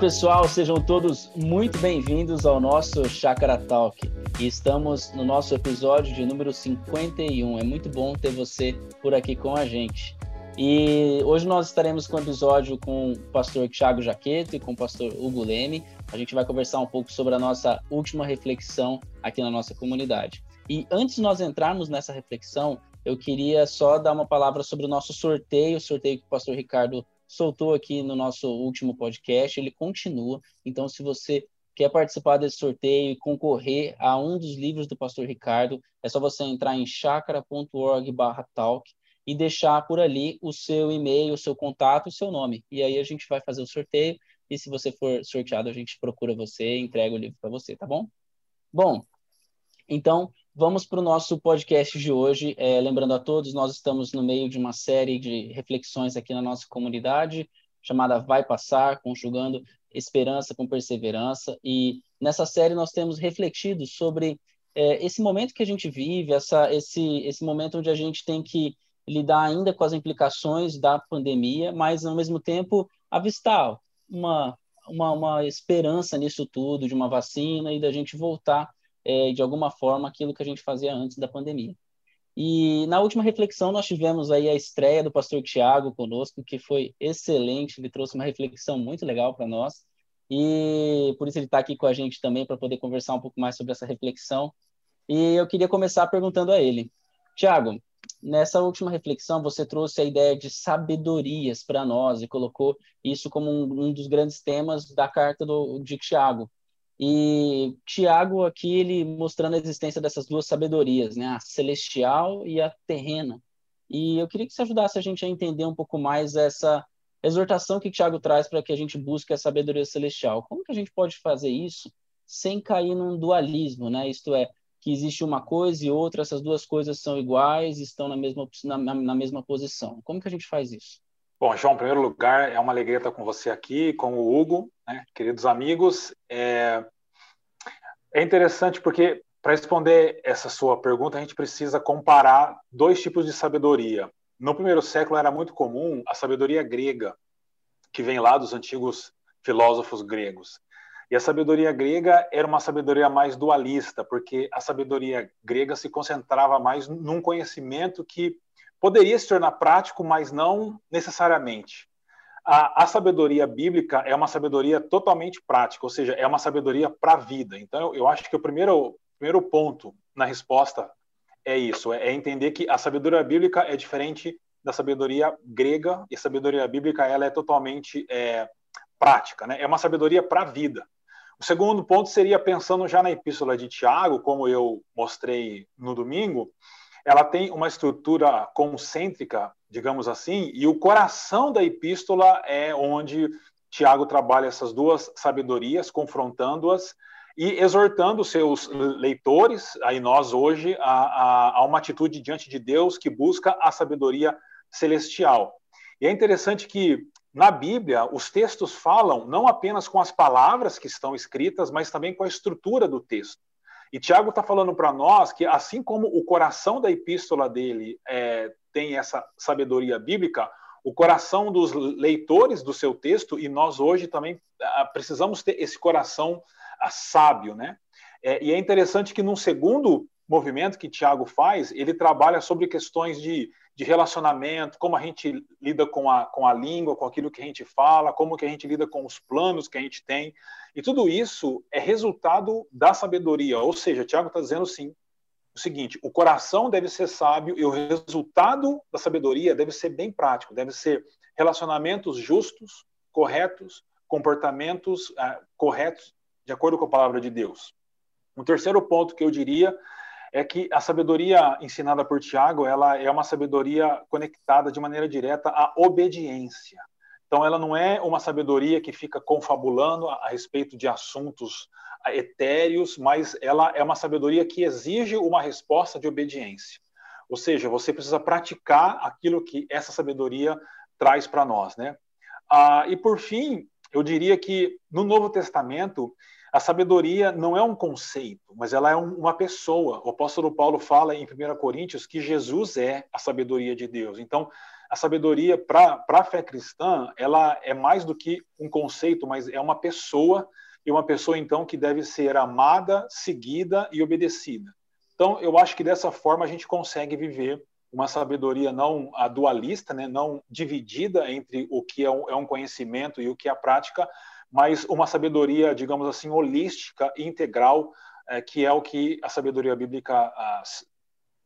Pessoal, sejam todos muito bem-vindos ao nosso Chakra Talk. E estamos no nosso episódio de número 51. É muito bom ter você por aqui com a gente. E hoje nós estaremos com o episódio com o pastor Thiago Jaqueto e com o pastor Hugo Leme. A gente vai conversar um pouco sobre a nossa última reflexão aqui na nossa comunidade. E antes de nós entrarmos nessa reflexão, eu queria só dar uma palavra sobre o nosso sorteio, o sorteio que o pastor Ricardo soltou aqui no nosso último podcast, ele continua. Então, se você quer participar desse sorteio e concorrer a um dos livros do pastor Ricardo, é só você entrar em chakra.org/talk e deixar por ali o seu e-mail, o seu contato o seu nome. E aí a gente vai fazer o sorteio e se você for sorteado, a gente procura você e entrega o livro para você, tá bom? Bom, então vamos para o nosso podcast de hoje. É, lembrando a todos, nós estamos no meio de uma série de reflexões aqui na nossa comunidade, chamada Vai Passar, conjugando esperança com perseverança. E nessa série nós temos refletido sobre é, esse momento que a gente vive, essa, esse, esse momento onde a gente tem que lidar ainda com as implicações da pandemia, mas ao mesmo tempo avistar uma, uma, uma esperança nisso tudo, de uma vacina e da gente voltar é, de alguma forma aquilo que a gente fazia antes da pandemia. E na última reflexão nós tivemos aí a estreia do pastor Tiago conosco, que foi excelente, ele trouxe uma reflexão muito legal para nós. E por isso ele está aqui com a gente também para poder conversar um pouco mais sobre essa reflexão. E eu queria começar perguntando a ele, Tiago, nessa última reflexão você trouxe a ideia de sabedorias para nós e colocou isso como um, um, dos grandes temas da carta do, de Tiago. E Tiago aqui ele mostrando a existência dessas duas sabedorias, né, a celestial e a terrena. E eu queria que você ajudasse a gente a entender um pouco mais essa exortação que Tiago traz para que a gente busque a sabedoria celestial. Como que a gente pode fazer isso sem cair num dualismo, né? Isto é, que existe uma coisa e outra, essas duas coisas são iguais, estão na mesma, na, na mesma posição. Como que a gente faz isso? Bom, João, em primeiro lugar, é uma alegria estar com você aqui, com o Hugo, né? queridos amigos. É, é interessante porque, para responder essa sua pergunta, a gente precisa comparar dois tipos de sabedoria. No primeiro século era muito comum a sabedoria grega, que vem lá dos antigos filósofos gregos. E a sabedoria grega era uma sabedoria mais dualista, porque a sabedoria grega se concentrava mais num conhecimento que poderia se tornar prático, mas não necessariamente. A, a sabedoria bíblica é uma sabedoria totalmente prática, ou seja, é uma sabedoria para a vida. Então, eu, eu, acho que o primeiro, primeiro ponto na resposta é isso: é, é entender que a sabedoria bíblica é diferente da sabedoria grega, e a sabedoria bíblica ela é totalmente é, prática, né? é uma sabedoria para a vida. O segundo ponto seria pensando já na epístola de Tiago, como eu mostrei no domingo, ela tem uma estrutura concêntrica, digamos assim, e o coração da epístola é onde Tiago trabalha essas duas sabedorias, confrontando-as e exortando seus leitores, aí nós hoje, a, a, a, uma atitude diante de Deus que busca a sabedoria celestial. E é interessante que na Bíblia os textos falam não apenas com as palavras que estão escritas, mas também com a estrutura do texto. E Tiago está falando para nós que, assim como o coração da epístola dele é, tem essa sabedoria bíblica, o coração dos leitores do seu texto, e nós hoje também ah, precisamos ter esse coração ah, sábio, né? É, e é interessante que num segundo movimento que Tiago faz, ele trabalha sobre questões de, de relacionamento, como a gente lida com a, com a língua, com aquilo que a gente fala, como que a gente lida com os planos que a gente tem. E tudo isso é resultado da sabedoria. Ou seja, Tiago está dizendo sim, o seguinte: o coração deve ser sábio e o resultado da sabedoria deve ser bem prático, deve ser relacionamentos justos, corretos, comportamentos ah, corretos, de acordo com a palavra de Deus. Um terceiro ponto que eu diria é que a sabedoria ensinada por Tiago, ela é uma sabedoria conectada de maneira direta à obediência. Então, ela não é uma sabedoria que fica confabulando a, respeito de assuntos etéreos, mas ela é uma sabedoria que exige uma resposta de obediência. Ou seja, você precisa praticar aquilo que essa sabedoria traz para nós, né? Ah, e por fim, eu diria que no Novo Testamento a sabedoria não é um conceito, mas ela é um, uma pessoa. O apóstolo Paulo fala em 1 Coríntios que Jesus é a sabedoria de Deus. Então, a sabedoria para a fé cristã, ela é mais do que um conceito, mas é uma pessoa, e uma pessoa, então, que deve ser amada, seguida e obedecida. Então, eu acho que dessa forma a gente consegue viver uma sabedoria não dualista, né, não dividida entre o que é um, é conhecimento e o que é a prática, mas uma sabedoria, digamos assim, holística e integral, é, que é o que a sabedoria bíblica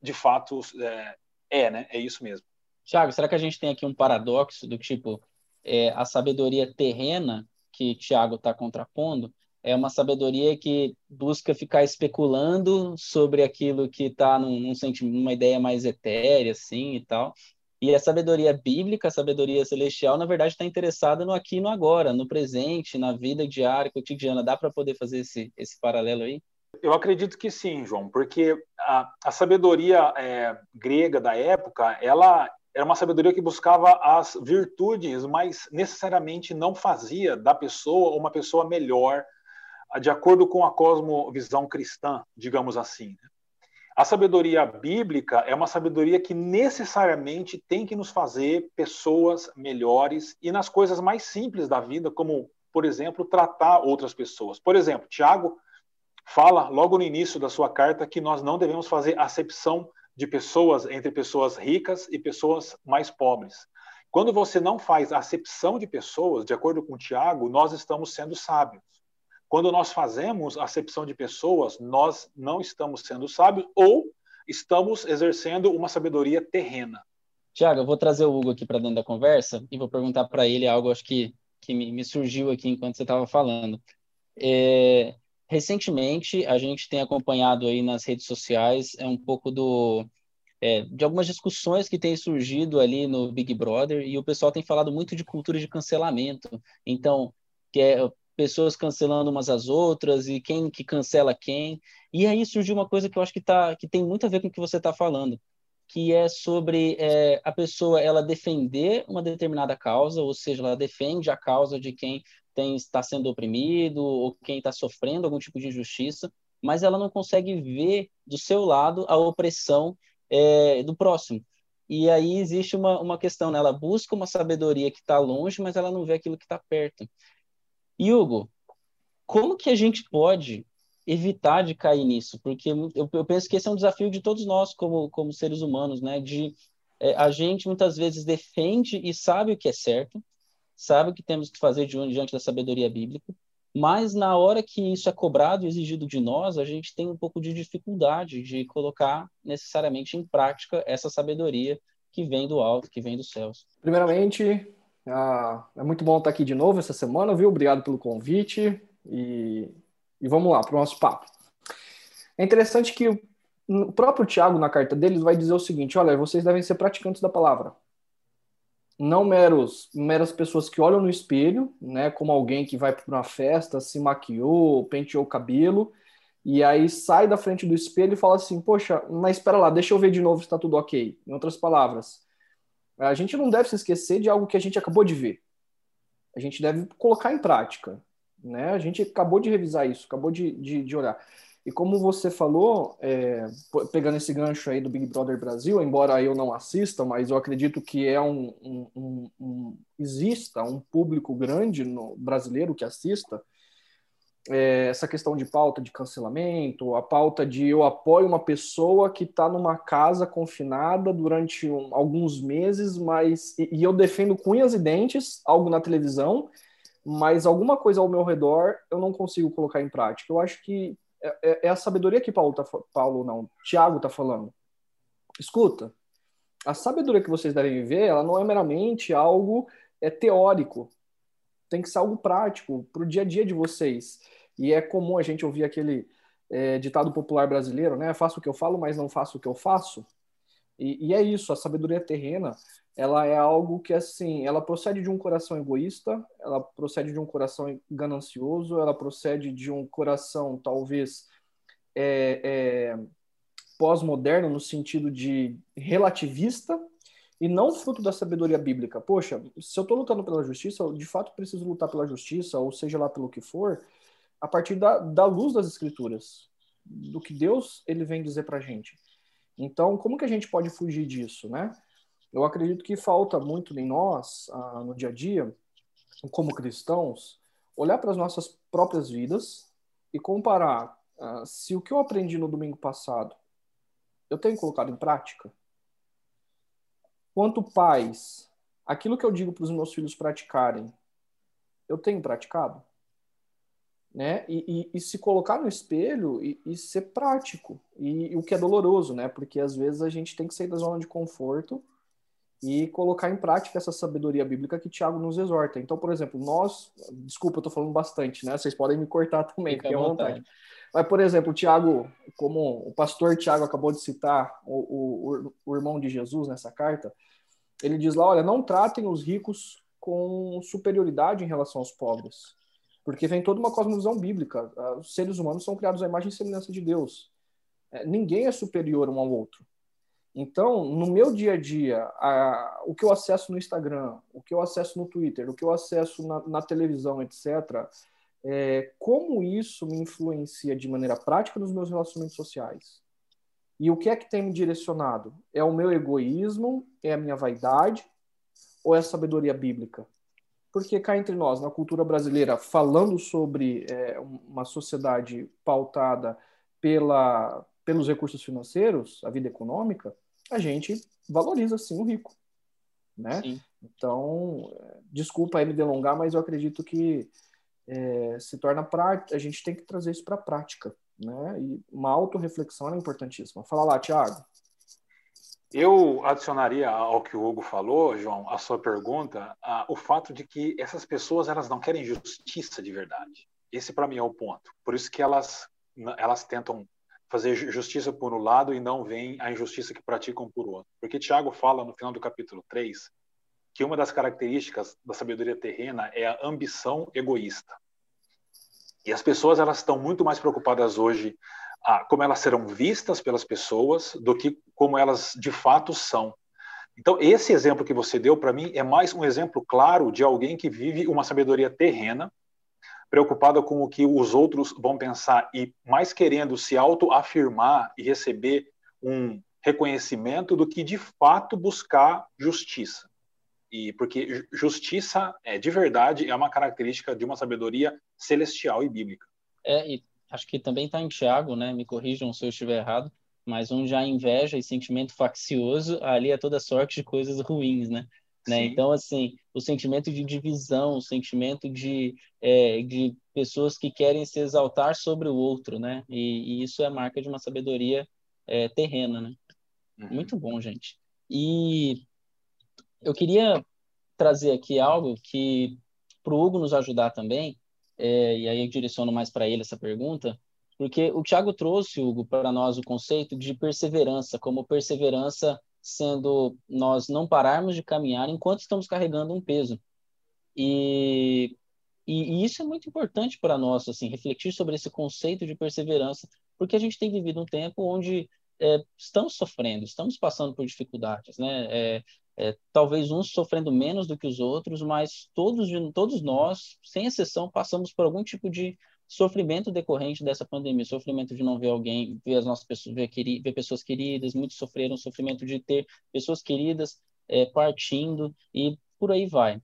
de fato é, é, né? É isso mesmo. Tiago, será que a gente tem aqui um paradoxo do tipo é, a sabedoria terrena que Tiago está contrapondo é uma sabedoria que busca ficar especulando sobre aquilo que está num, num numa ideia mais etérea, assim e tal. E a sabedoria bíblica, a sabedoria celestial, na verdade, está interessada no aqui e no agora, no presente, na vida diária, cotidiana. Dá para poder fazer esse, esse paralelo aí? Eu acredito que sim, João, porque a, a sabedoria é, grega da época, ela era uma sabedoria que buscava as virtudes, mas necessariamente não fazia da pessoa uma pessoa melhor, de acordo com a cosmovisão cristã, digamos assim. A sabedoria bíblica é uma sabedoria que necessariamente tem que nos fazer pessoas melhores e nas coisas mais simples da vida, como, por exemplo, tratar outras pessoas. Por exemplo, Tiago fala logo no início da sua carta que nós não devemos fazer acepção de pessoas entre pessoas ricas e pessoas mais pobres. Quando você não faz acepção de pessoas, de acordo com Tiago, nós estamos sendo sábios. Quando nós fazemos acepção de pessoas, nós não estamos sendo sábios ou estamos exercendo uma sabedoria terrena. Tiago, eu vou trazer o Hugo aqui para dentro da conversa e vou perguntar para ele algo acho que, que me, surgiu aqui enquanto você estava falando. É, recentemente, a gente tem acompanhado aí nas redes sociais é um pouco do é, de algumas discussões que têm surgido ali no Big Brother e o pessoal tem falado muito de cultura de cancelamento. Então, que é pessoas cancelando umas às outras e quem que cancela quem. E aí surgiu uma coisa que eu acho que, tá, que tem muito a ver com o que você está falando, que é sobre é, a pessoa ela defender uma determinada causa, ou seja, ela defende a causa de quem tem, está sendo oprimido ou quem está sofrendo algum tipo de injustiça, mas ela não consegue ver do seu lado a opressão é, do próximo. E aí existe uma, uma questão, né? ela busca uma sabedoria que está longe, mas ela não vê aquilo que está perto. Hugo, como que a gente pode evitar de cair nisso? Porque eu, eu, penso que esse é um desafio de todos nós como, como seres humanos, né? De é, a gente muitas vezes defende e sabe o que é certo, sabe o que temos que fazer diante da sabedoria bíblica, mas na hora que isso é cobrado e exigido de nós, a gente tem um pouco de dificuldade de colocar necessariamente em prática essa sabedoria que vem do alto, que vem dos céus. Primeiramente, ah, é muito bom estar aqui de novo essa semana, viu? Obrigado pelo convite e, e vamos lá para o nosso papo. É interessante que o próprio Tiago, na carta deles, vai dizer o seguinte: olha, vocês devem ser praticantes da palavra. Não meros, meras pessoas que olham no espelho, né, como alguém que vai para uma festa, se maquiou, penteou o cabelo, e aí sai da frente do espelho e fala assim: Poxa, mas espera lá, deixa eu ver de novo se está tudo ok. Em outras palavras, a gente não deve se esquecer de algo que a gente acabou de ver. A gente deve colocar em prática. Né? A gente acabou de revisar isso, acabou de, de, de olhar. E como você falou, é, pegando esse gancho aí do Big Brother Brasil, embora eu não assista, mas eu acredito que é um, um, um, um exista um público grande no brasileiro que assista, é, essa questão de pauta de cancelamento, a pauta de eu apoio uma pessoa que está numa casa confinada durante um, alguns meses, mas e, e, eu defendo com unhas e dentes algo na televisão, mas alguma coisa ao meu redor eu não consigo colocar em prática. Eu acho que é, é, é a sabedoria que Paulo, tá, Paulo não, Tiago está falando. Escuta, a sabedoria que vocês devem viver, ela não é meramente algo é teórico, tem que ser algo prático para o dia a dia de vocês. E é comum a gente ouvir aquele é, ditado popular brasileiro, né? Faço o que eu falo, mas não faço o que eu faço. E, e, é isso, a sabedoria terrena, ela é algo que, assim, ela procede de um coração egoísta, ela procede de um coração ganancioso, ela procede de um coração, talvez, é, é, pós-moderno, no sentido de relativista, e não fruto da sabedoria bíblica. Poxa, se eu estou lutando pela justiça, eu de fato preciso lutar pela justiça, ou seja lá pelo que for, a partir da, da luz das escrituras, do que Deus ele vem dizer para a gente. Então, como que a gente pode fugir disso, né? Eu acredito que falta muito em nós, ah, no dia a dia, como cristãos, olhar para as nossas próprias vidas e comparar ah, se o que eu aprendi no domingo passado eu tenho colocado em prática. Quanto pais, aquilo que eu digo para os meus filhos praticarem, eu tenho praticado? Né? E, e, e se colocar no espelho e, e ser prático. E, o que é doloroso, né? Porque às vezes a gente tem que sair da zona de conforto e colocar em prática essa sabedoria bíblica que Tiago nos exorta. Então, por exemplo, nós, desculpa, eu estou falando bastante, né? Vocês podem me cortar também, fique à vontade. vontade. Mas, por exemplo, o Tiago, como o pastor Tiago acabou de citar, o, o, o irmão de Jesus nessa carta, ele diz lá: olha, não tratem os ricos com superioridade em relação aos pobres, porque vem toda uma cosmovisão bíblica. Os seres humanos são criados à imagem e semelhança de Deus. É, ninguém é superior um ao outro. Então, no meu dia a dia, a, o que eu acesso no Instagram, o que eu acesso no Twitter, o que eu acesso na, na televisão, etc., é, como isso me influencia de maneira prática nos meus relacionamentos sociais? E o que é que tem me direcionado? É o meu egoísmo? É a minha vaidade? Ou é a sabedoria bíblica? Porque cá entre nós, na cultura brasileira, falando sobre é, uma sociedade pautada pela, pelos recursos financeiros, a vida econômica, a gente valoriza sim o rico, né? Sim. Então, desculpa aí me delongar, mas eu acredito que é, se torna prática, a gente tem que trazer isso para a prática, né? E uma autorreflexão é importantíssima. Fala lá, Tiago. Eu adicionaria ao que o Hugo falou, João, a sua pergunta, a, o fato de que essas pessoas elas não querem justiça de verdade. Esse para mim é o ponto. Por isso que elas elas tentam fazer justiça por um lado e não veem a injustiça que praticam por outro. Porque Tiago fala no final do capítulo 3 que uma das características da sabedoria terrena é a ambição egoísta. E as pessoas elas estão muito mais preocupadas hoje a como elas serão vistas pelas pessoas do que como elas de fato são. Então, esse exemplo que você deu para mim é mais um exemplo claro de alguém que vive uma sabedoria terrena, preocupada com o que os outros vão pensar e mais querendo se autoafirmar e receber um reconhecimento do que de fato buscar justiça. E porque justiça é de verdade é uma característica de uma sabedoria celestial e bíblica. É, e acho que também está em Tiago, né? Me corrijam se eu estiver errado, mas onde há inveja e sentimento faccioso, ali é toda sorte de coisas ruins, né? Né? Então, assim, o sentimento de divisão, o sentimento de, é, de pessoas que querem se exaltar sobre o outro, né? E, e isso é marca de uma sabedoria é, terrena, né? Uhum. Muito bom, gente. E eu queria trazer aqui algo que, para o Hugo nos ajudar também, é, e aí eu direciono mais para ele essa pergunta, porque o Tiago trouxe, Hugo, para nós o conceito de perseverança, como perseverança sendo nós não pararmos de caminhar enquanto estamos carregando um peso. E, e, e isso é muito importante para nós, assim, refletir sobre esse conceito de perseverança, porque a gente tem vivido um tempo onde é, estamos sofrendo, estamos passando por dificuldades, né? É, é, talvez uns sofrendo menos do que os outros, mas todos, todos nós, sem exceção, passamos por algum tipo de sofrimento decorrente dessa pandemia, sofrimento de não ver alguém, ver as nossas pessoas, ver, queri, ver pessoas queridas, muitos sofreram sofrimento de ter pessoas queridas é, partindo e por aí vai.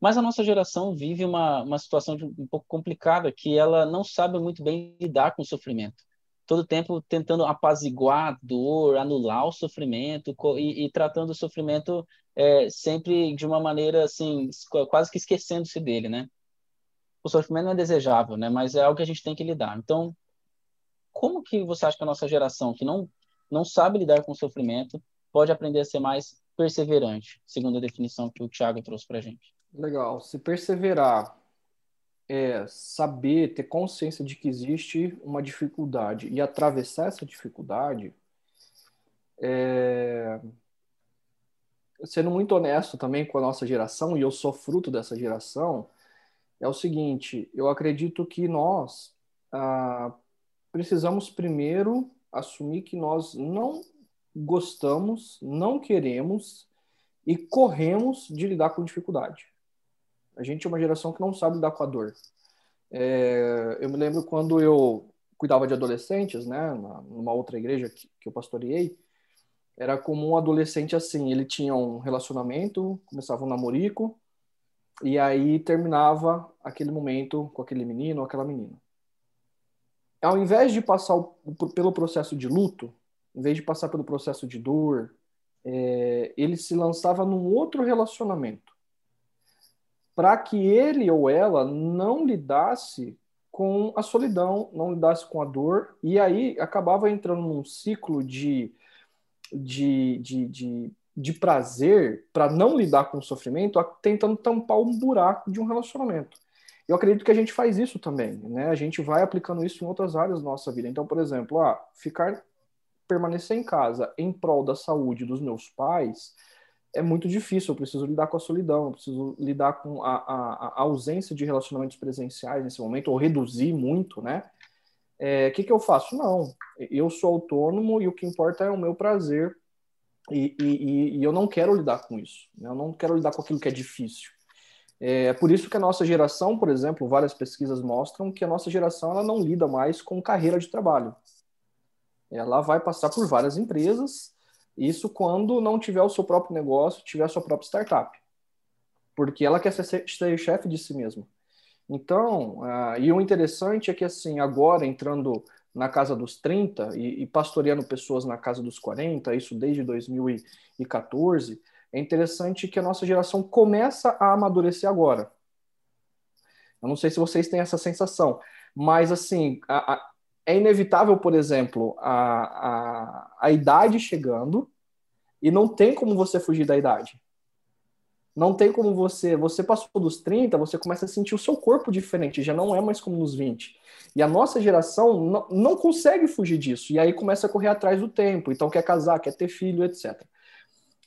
Mas a nossa geração vive uma, uma situação de, um pouco complicada, que ela não sabe muito bem lidar com o sofrimento. Todo tempo tentando apaziguar a dor, anular o sofrimento e, e tratando o sofrimento é, sempre de uma maneira assim, quase que esquecendo-se dele, né? o sofrimento não é desejável, né? Mas é algo que a gente tem que lidar. Então, como que você acha que a nossa geração, que não não sabe lidar com o sofrimento, pode aprender a ser mais perseverante, segundo a definição que o Tiago trouxe para gente? Legal. Se perseverar é saber, ter consciência de que existe uma dificuldade e atravessar essa dificuldade, é... sendo muito honesto também com a nossa geração, e eu sou fruto dessa geração, é o seguinte: eu acredito que nós ah, precisamos primeiro assumir que nós não gostamos, não queremos e corremos de lidar com dificuldade. A gente é uma geração que não sabe lidar com a dor. É, eu me lembro quando eu cuidava de adolescentes, né, numa outra igreja que, que eu pastoreei, era comum um adolescente assim, ele tinha um relacionamento, começava um namorico, e aí terminava aquele momento com aquele menino ou aquela menina. Ao invés de passar pelo processo de luto, em vez de passar pelo processo de dor, é, ele se lançava num outro relacionamento para que ele ou ela não lidasse com a solidão, não lidasse com a dor, e aí acabava entrando num ciclo de, de, de, de, de prazer para não lidar com o sofrimento, tentando tampar um buraco de um relacionamento. Eu acredito que a gente faz isso também, né? A gente vai aplicando isso em outras áreas da nossa vida. Então, por exemplo, ah, ficar permanecer em casa em prol da saúde dos meus pais é muito difícil. Eu preciso lidar com a solidão, eu preciso lidar com a, a, a ausência de relacionamentos presenciais nesse momento, ou reduzir muito, né? O é, que, que eu faço? Não, eu sou autônomo e o que importa é o meu prazer e, e, e eu não quero lidar com isso. Né? Eu não quero lidar com aquilo que é difícil. É por isso que a nossa geração, por exemplo, várias pesquisas mostram que a nossa geração ela não lida mais com carreira de trabalho. Ela vai passar por várias empresas isso quando não tiver o seu próprio negócio, tiver a sua própria startup. Porque ela quer ser, ser chefe de si mesma. Então, uh, e o interessante é que, assim, agora entrando na casa dos 30 e, e, pastoreando pessoas na casa dos 40, isso desde 2014, é interessante que a nossa geração começa a amadurecer agora. Eu não sei se vocês têm essa sensação, mas, assim, a, a, é inevitável, por exemplo, a, a, a idade chegando e não tem como você fugir da idade. Não tem como você. Você passou dos 30, você começa a sentir o seu corpo diferente, já não é mais como nos 20. E a nossa geração não, não consegue fugir disso. E aí começa a correr atrás do tempo. Então quer casar, quer ter filho, etc.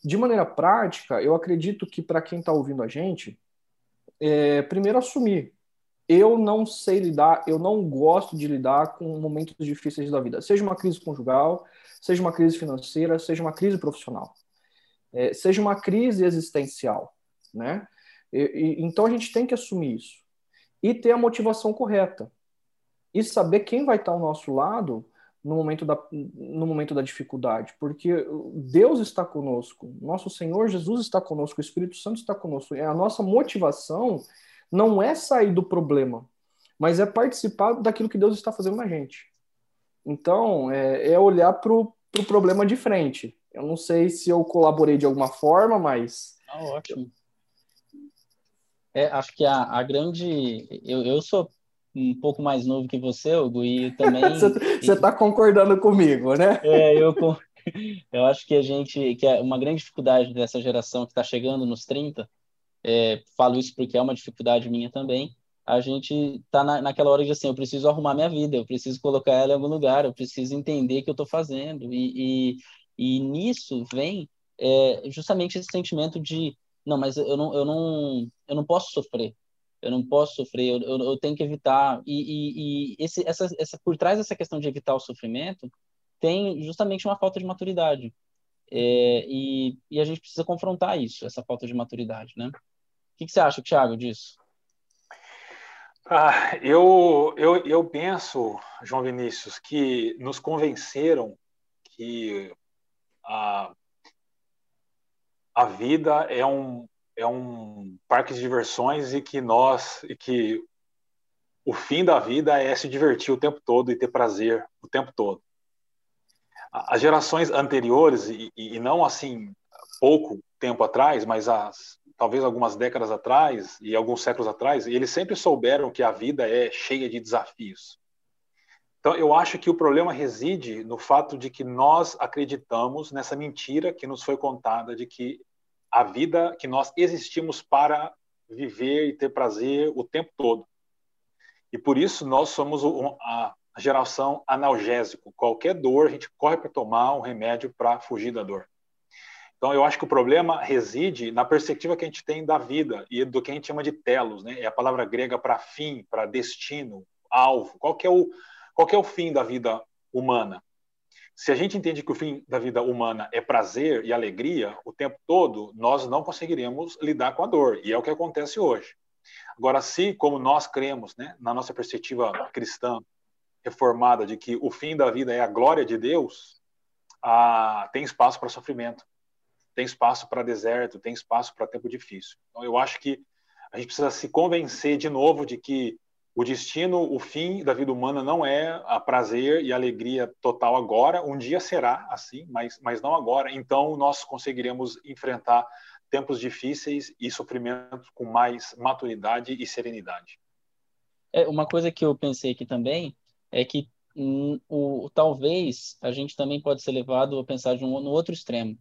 De maneira prática, eu acredito que para quem está ouvindo a gente, é, primeiro assumir eu não sei lidar, eu não gosto de lidar com momentos difíceis da vida, seja uma crise conjugal, seja uma crise financeira, seja uma crise profissional, é, seja uma crise existencial, né? E, e, então a gente tem que assumir isso e ter a motivação correta e saber quem vai estar ao nosso lado no momento da, no momento da dificuldade, porque Deus está conosco, nosso Senhor Jesus está conosco, o Espírito Santo está conosco, é a nossa motivação não é sair do problema, mas é participar daquilo que Deus está fazendo na gente. Então, é, é olhar para o pro problema de frente. Eu não sei se eu colaborei de alguma forma, mas. Ah, ótimo. É, acho que a, a grande. Eu, eu sou um pouco mais novo que você, Hugo, e também. você está concordando comigo, né? É, eu, eu acho que a gente. que é uma grande dificuldade dessa geração que está chegando nos 30 é, falo isso porque é uma dificuldade minha também, a gente está na, naquela hora de assim, eu preciso arrumar minha vida, eu preciso colocar ela em algum lugar, eu preciso entender o que eu estou fazendo. E, e, e, nisso vem é, justamente esse sentimento de, não, mas eu não, eu não, eu não posso sofrer, eu não posso sofrer, eu, eu, eu tenho que evitar. E, e, e, esse, essa, essa, por trás dessa questão de evitar o sofrimento, tem justamente uma falta de maturidade. É, e, e a gente precisa confrontar isso, essa falta de maturidade, né? O que, que você acha, Thiago, disso? Ah, eu, eu, eu penso, João Vinícius, que nos convenceram que a, a vida é um, é um parque de diversões e que nós e que o fim da vida é se divertir o tempo todo e ter prazer o tempo todo. As gerações anteriores, e, e não assim pouco tempo atrás, mas as talvez algumas décadas atrás e alguns séculos atrás, eles sempre souberam que a vida é cheia de desafios. Então, eu acho que o problema reside no fato de que nós acreditamos nessa mentira que nos foi contada de que a vida, que nós existimos para viver e ter prazer o tempo todo. E por isso nós somos a geração analgésico. Qualquer dor, a gente corre para tomar um remédio para fugir da dor. Então, eu acho que o problema reside na perspectiva que a gente tem da vida e do que a gente chama de telos, né? É a palavra grega para fim, para destino, alvo. Qual que, é o, qual que é o fim da vida humana? Se a gente entende que o fim da vida humana é prazer e alegria o tempo todo, nós não conseguiremos lidar com a dor. E é o que acontece hoje. Agora, se, como nós cremos, né, na nossa perspectiva cristã reformada, de que o fim da vida é a glória de Deus, ah, tem espaço para sofrimento, tem espaço para deserto, tem espaço para tempo difícil. Então, eu acho que a gente precisa se convencer de novo de que o destino, o fim da vida humana não é a prazer e alegria total agora. Um dia será assim, mas, mas não agora. Então, nós conseguiremos enfrentar tempos difíceis e sofrimentos com mais maturidade e serenidade. É, uma coisa que eu pensei aqui também é que hum, o, talvez a gente também pode ser levado a pensar de um, no outro extremo,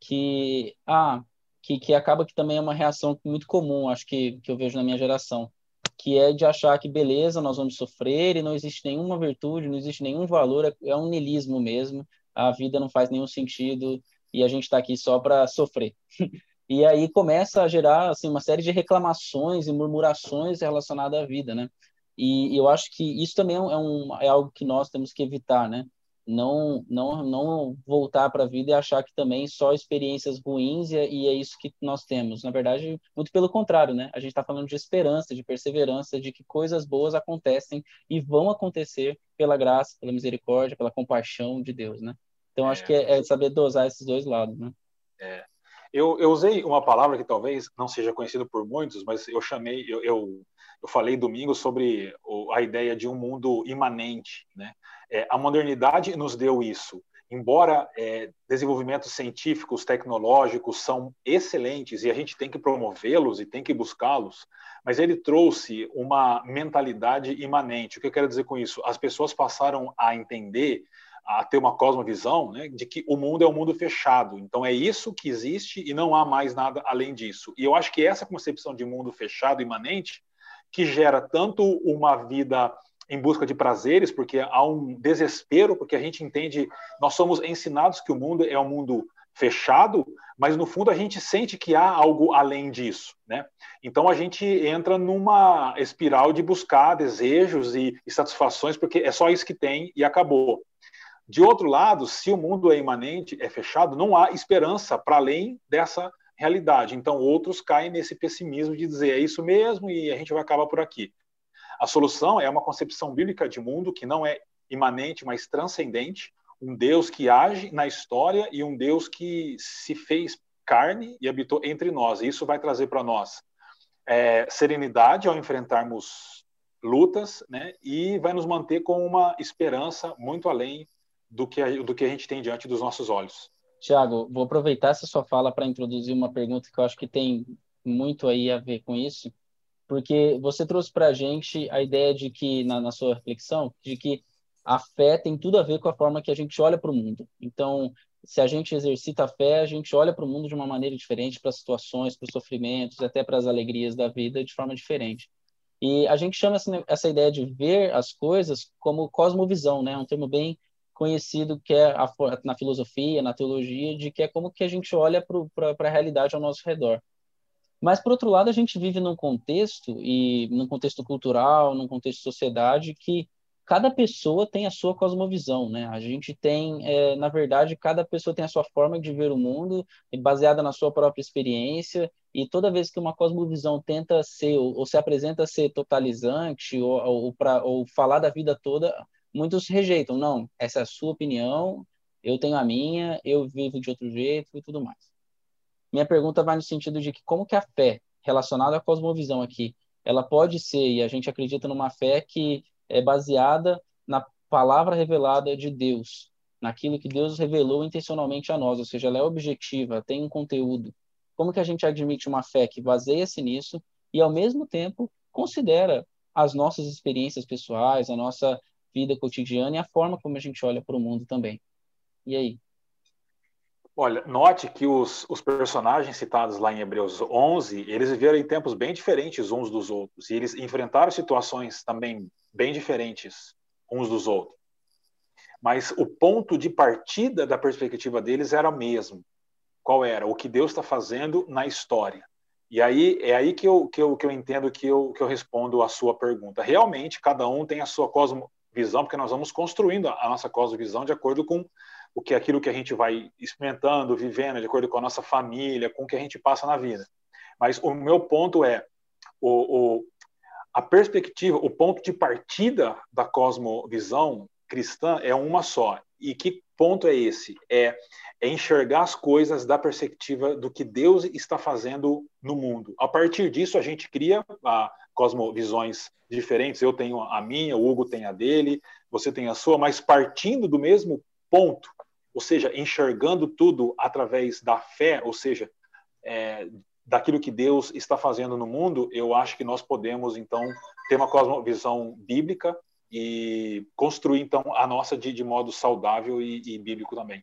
que ah, que, que acaba que também é uma reação muito comum, acho que, que eu vejo na minha geração, que é de achar que beleza, nós vamos sofrer e não existe nenhuma virtude, não existe nenhum valor, é, é um nilismo mesmo, a vida não faz nenhum sentido e a gente está aqui só para sofrer. e aí começa a gerar assim uma série de reclamações e murmurações relacionadas à vida, né? E eu acho que isso também é, um, é algo que nós temos que evitar, né? Não, não, não voltar para a vida e achar que também só experiências ruins e, e, é isso que nós temos. Na verdade, muito pelo contrário, né? A gente está falando de esperança, de perseverança, de que coisas boas acontecem e vão acontecer pela graça, pela misericórdia, pela compaixão de Deus, né? Então, acho é, que é, é saber dosar esses dois lados, né? É. Eu, eu usei uma palavra que talvez não seja conhecida por muitos, mas eu chamei, eu, eu eu falei domingo sobre a ideia de um mundo imanente. Né? É, a modernidade nos deu isso. Embora é, desenvolvimentos científicos, tecnológicos são excelentes e a gente tem que promovê-los e tem que buscá-los, mas ele trouxe uma mentalidade imanente. O que eu quero dizer com isso? As pessoas passaram a entender a ter uma cosmovisão né, de que o mundo é um mundo fechado. Então é isso que existe e não há mais nada além disso. E eu acho que essa concepção de mundo fechado, imanente, que gera tanto uma vida em busca de prazeres, porque há um desespero, porque a gente entende, nós somos ensinados que o mundo é um mundo fechado, mas no fundo a gente sente que há algo além disso, né? Então a gente entra numa espiral de buscar desejos e, e satisfações, porque é só isso que tem e acabou. De outro lado, se o mundo é imanente, é fechado, não há esperança para além dessa realidade. Então, outros caem nesse pessimismo de dizer é isso mesmo e a gente vai acabar por aqui. A solução é uma concepção bíblica de mundo que não é imanente, mas transcendente, um Deus que age na história e um Deus que se fez carne e habitou entre nós. E isso vai trazer para nós é, serenidade ao enfrentarmos lutas, né? E vai nos manter com uma esperança muito além do que a, do que a gente tem diante dos nossos olhos. Tiago, vou aproveitar essa sua fala para introduzir uma pergunta que eu acho que tem muito aí a ver com isso, porque você trouxe para a gente a ideia de que, na, na sua reflexão, de que a fé tem tudo a ver com a forma que a gente olha para o mundo. Então, se a gente exercita a fé, a gente olha para o mundo de uma maneira diferente, para as situações, para os sofrimentos, até para as alegrias da vida de forma diferente. E a gente chama essa, essa ideia de ver as coisas como cosmovisão, né? Um termo bem conhecido que é a, na filosofia, na teologia, de que é como que a gente olha para a realidade ao nosso redor. Mas, por outro lado, a gente vive num contexto, e num contexto cultural, num contexto de sociedade, que cada pessoa tem a sua cosmovisão, né? A gente tem, é, na verdade, cada pessoa tem a sua forma de ver o mundo, baseada na sua própria experiência, e toda vez que uma cosmovisão tenta ser, ou, ou se apresenta ser totalizante, ou, ou, pra, ou falar da vida toda, muitos rejeitam. Não, essa é a sua opinião, eu tenho a minha, eu vivo de outro jeito e tudo mais. Minha pergunta vai no sentido de que como que a fé relacionada à cosmovisão aqui, ela pode ser, e a gente acredita numa fé que é baseada na palavra revelada de Deus, naquilo que Deus revelou intencionalmente a nós, ou seja, ela é objetiva, tem um conteúdo. Como que a gente admite uma fé que baseia-se nisso e, ao mesmo tempo, considera as nossas experiências pessoais, a nossa vida cotidiana e a forma como a gente olha para o mundo também. E aí? Olha, note que os, os, personagens citados lá em Hebreus 11, eles viveram em tempos bem diferentes uns dos outros, e eles enfrentaram situações também bem diferentes uns dos outros. Mas o ponto de partida da perspectiva deles era o mesmo. Qual era? O que Deus está fazendo na história. E aí é aí que eu, que eu, que eu entendo que eu, que eu respondo a sua pergunta. Realmente, cada um tem a sua cosmo, visão, porque nós vamos construindo a nossa cosmovisão de acordo com o que aquilo que a gente vai experimentando, vivendo, de acordo com a nossa família, com o que a gente passa na vida. Mas o meu ponto é o, o, a perspectiva, o ponto de partida da cosmovisão cristã é uma só. E que ponto é esse? É, é enxergar as coisas da perspectiva do que Deus está fazendo no mundo. A partir disso, a gente cria a cosmovisões diferentes. Eu tenho a minha, o Hugo tem a dele, você tem a sua, mas partindo do mesmo ponto, ou seja, enxergando tudo através da fé, ou seja, é, daquilo que Deus está fazendo no mundo, eu acho que nós podemos, então, ter uma cosmovisão bíblica e construir, então, a nossa de, de modo saudável e, e bíblico também.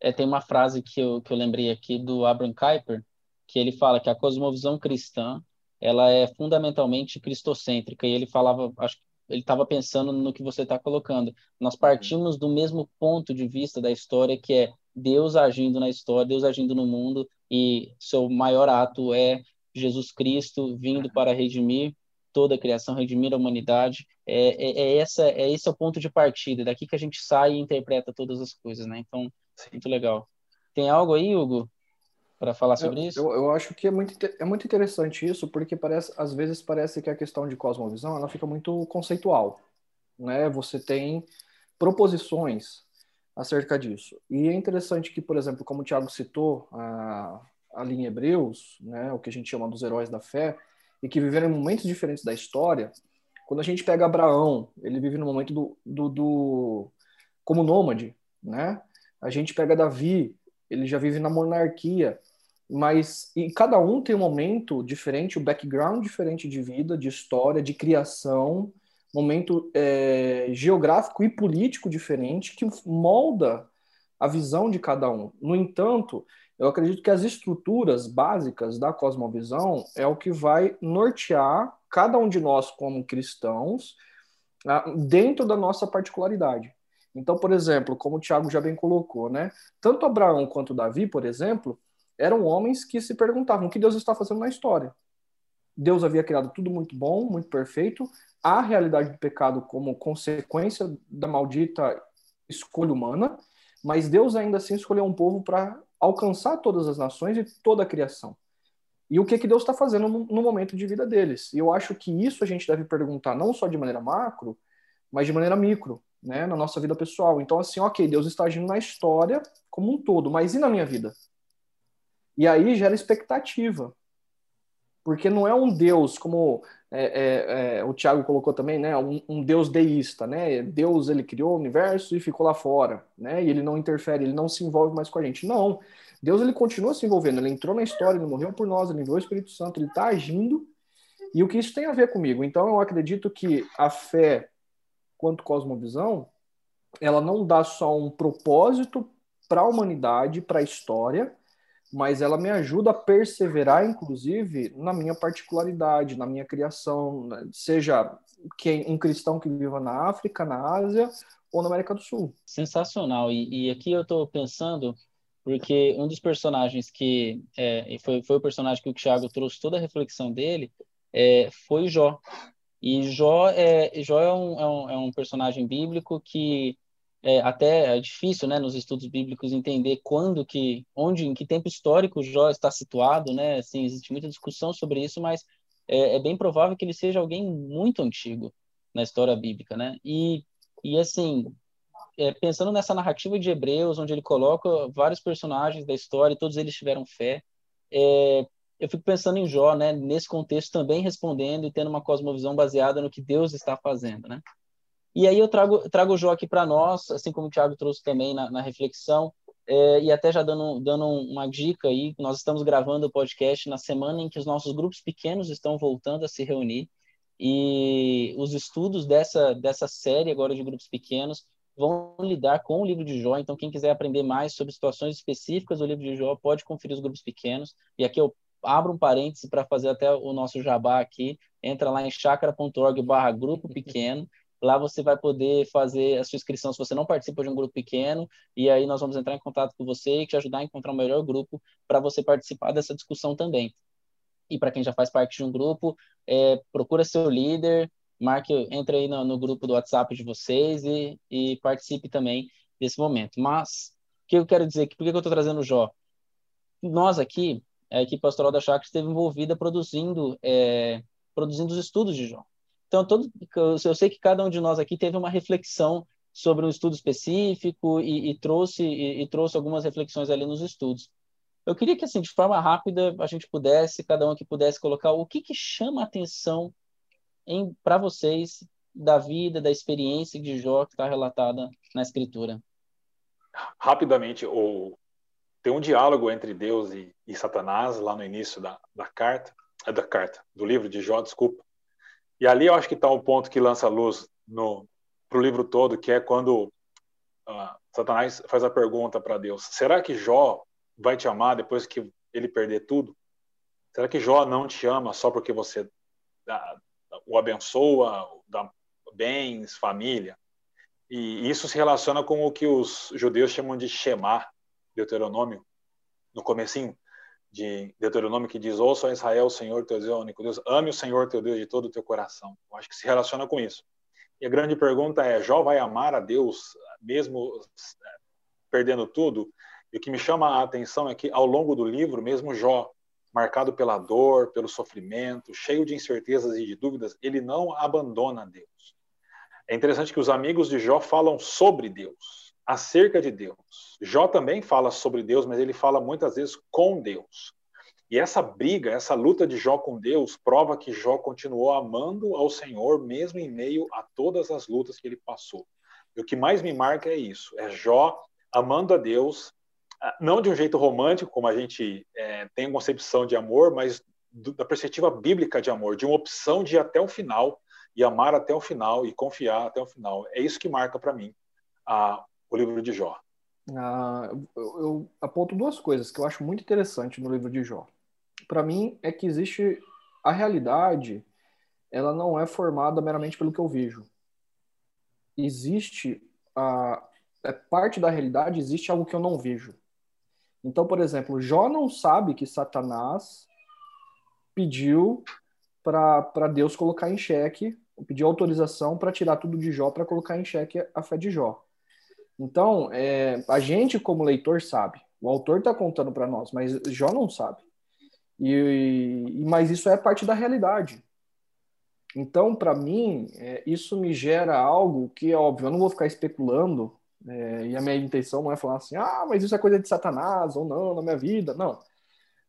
É, tem uma frase que eu, que eu lembrei aqui do Abraham Kuyper, que ele fala que a cosmovisão cristã ela é fundamentalmente cristocêntrica, e ele falava, acho ele estava pensando no que você está colocando. Nós partimos do mesmo ponto de vista da história, que é Deus agindo na história, Deus agindo no mundo, e seu maior ato é Jesus Cristo vindo para redimir toda a criação, redimir a humanidade. É, é, é essa, é esse é o ponto de partida. É daqui que a gente sai e interpreta todas as coisas, né? Então, muito legal. Tem algo aí, Hugo, para falar sobre eu, isso? Eu, eu, acho que é muito, é muito interessante isso, porque parece, às vezes parece que a questão de cosmovisão ela fica muito conceitual. Né? Você tem proposições acerca disso. E é interessante que, por exemplo, como o Tiago citou, a, ali em Hebreus, né, o que a gente chama dos heróis da fé, e que viveram em momentos diferentes da história, quando a gente pega Abraão, ele vive no momento do, do, do como nômade, né? A gente pega Davi, ele já vive na monarquia, mas e cada um tem um momento diferente, um background diferente de vida, de história, de criação, momento é, geográfico e político diferente que molda a visão de cada um. No entanto, eu acredito que as estruturas básicas da cosmovisão é o que vai nortear cada um de nós como cristãos ah, dentro da nossa particularidade. Então, por exemplo, como o Tiago já bem colocou, né? Tanto Abraão quanto Davi, por exemplo, eram homens que se perguntavam o que Deus está fazendo na história. Deus havia criado tudo muito bom, muito perfeito. A realidade do pecado como consequência da maldita escolha humana, mas Deus ainda assim escolheu um povo para alcançar todas as nações e toda a criação. E o que, que Deus está fazendo no, momento de vida deles? E eu acho que isso a gente deve perguntar não só de maneira macro, mas de maneira micro, né, na nossa vida pessoal. Então, assim, ok, Deus está agindo na história como um todo, mas e na minha vida? E aí gera expectativa. Porque não é um Deus, como é, é, é, o Tiago colocou também, né, um, um, Deus deísta, né? Deus ele criou o universo e ficou lá fora, né? E ele não interfere, ele não se envolve mais com a gente. Não. Deus ele continua se envolvendo, ele entrou na história, ele morreu por nós, ele enviou o Espírito Santo, ele está agindo. E o que isso tem a ver comigo? Então eu acredito que a fé, quanto cosmovisão, ela não dá só um propósito para a humanidade, para a história, mas ela me ajuda a perseverar, inclusive, na minha particularidade, na minha criação, né? seja quem um cristão que viva na África, na Ásia ou na América do Sul. Sensacional. E, e aqui eu estou pensando, porque um dos personagens que é, foi, foi o personagem que o Thiago trouxe toda a reflexão dele é, foi Jó. E Jó é, Jó é um, é um, é um personagem bíblico que é, até é difícil, né, nos estudos bíblicos entender quando que, onde, em que tempo histórico Jó está situado, né? Assim, existe muita discussão sobre isso, mas é, é bem provável que ele seja alguém muito antigo na história bíblica, né? E e assim, é, pensando nessa narrativa de Hebreus, onde ele coloca vários personagens da história, todos eles tiveram fé, é, eu fico pensando em Jó, né, nesse contexto também respondendo e tendo uma cosmovisão baseada no que Deus está fazendo, né? E aí eu trago, trago o Jó aqui para nós, assim como o Thiago trouxe também na, na reflexão, é, e até já dando, dando uma dica aí, nós estamos gravando o podcast na semana em que os nossos grupos pequenos estão voltando a se reunir, e os estudos dessa, dessa série agora de grupos pequenos vão lidar com o livro de Jó, então quem quiser aprender mais sobre situações específicas do livro de Jó, pode conferir os grupos pequenos, e aqui eu abro um parêntese para fazer até o nosso jabá aqui, entra lá em chakra.org barra grupo pequeno, Lá você vai poder fazer a sua inscrição se você não participa de um grupo pequeno, e aí nós vamos entrar em contato com você e te ajudar a encontrar o melhor grupo para você participar dessa discussão também. E para quem já faz parte de um grupo, é, procura seu líder, marque, entre aí no, no, grupo do WhatsApp de vocês e, e participe também desse momento. Mas, o que eu quero dizer aqui, por que eu estou trazendo o Jó? Nós aqui, a equipe pastoral da Chácara esteve envolvida produzindo é, produzindo os estudos de Jó. Então, todo, eu sei que cada um de nós aqui teve uma reflexão sobre um estudo específico e, e trouxe e, e, trouxe algumas reflexões ali nos estudos. Eu queria que, assim, de forma rápida, a gente pudesse, cada um aqui pudesse colocar o que, que chama a atenção para vocês da vida, da experiência de Jó que está relatada na Escritura. Rapidamente, o, tem um diálogo entre Deus e, e Satanás lá no início da, da carta, é da carta, do livro de Jó, desculpa. E ali eu acho que está um ponto que lança luz para o livro todo, que é quando uh, Satanás faz a pergunta para Deus: será que Jó vai te amar depois que ele perder tudo? Será que Jó não te ama só porque você dá, o abençoa, dá bens, família? E isso se relaciona com o que os judeus chamam de Shema, Deuteronômio, no comecinho de Deuteronômio que diz: Ouça Israel, Senhor teu Deus é o único Deus, ame o Senhor teu Deus de todo o teu coração. Eu acho que se relaciona com isso. E a grande pergunta é: Jó vai amar a Deus mesmo é, perdendo tudo? E o que me chama a atenção é que ao longo do livro, mesmo Jó, marcado pela dor, pelo sofrimento, cheio de incertezas e de dúvidas, ele não abandona Deus. É interessante que os amigos de Jó falam sobre Deus, acerca de Deus. Jó também fala sobre Deus, mas ele fala muitas vezes com Deus. E essa briga, essa luta de Jó com Deus, prova que Jó continuou amando ao Senhor, mesmo em meio a todas as lutas que ele passou. E o que mais me marca é isso: é Jó amando a Deus, ah, não de um jeito romântico, como a gente é, tem concepção de amor, mas do, da perspectiva bíblica de amor, de uma opção de ir até o final e amar até o final e confiar até o final. É isso que marca para mim a, o livro de Jó. Ah, eu, eu aponto duas coisas que eu acho muito interessante no livro de Jó para mim é que existe a realidade, ela não é formada meramente pelo que eu vejo. Existe a é parte da realidade, existe algo que eu não vejo. Então, por exemplo, Jó não sabe que Satanás pediu para Deus colocar em xeque, pediu autorização para tirar tudo de Jó, para colocar em xeque a fé de Jó. Então, é, a gente, como leitor, sabe. O autor está contando para nós, mas Jó não sabe. E, mas isso é parte da realidade. Então, para mim, é, isso me gera algo que é óbvio, eu não vou ficar especulando, é, e a minha intenção não é falar assim, ah, mas isso é coisa de Satanás ou não na minha vida, não.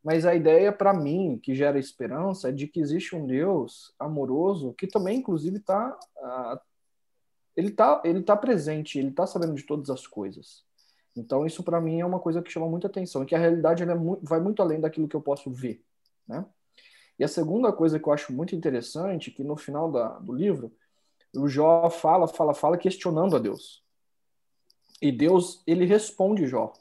Mas a ideia, para mim, que gera esperança, é de que existe um Deus amoroso que também, inclusive, está. Ele está ele tá presente, ele está sabendo de todas as coisas. Então, isso para mim é uma coisa que chama muita atenção, que a realidade é vai muito além daquilo que eu posso ver. Né? E a segunda coisa que eu acho muito interessante, que no final da, do livro, o Jó fala, fala, fala, questionando a Deus. E Deus, ele responde Jó.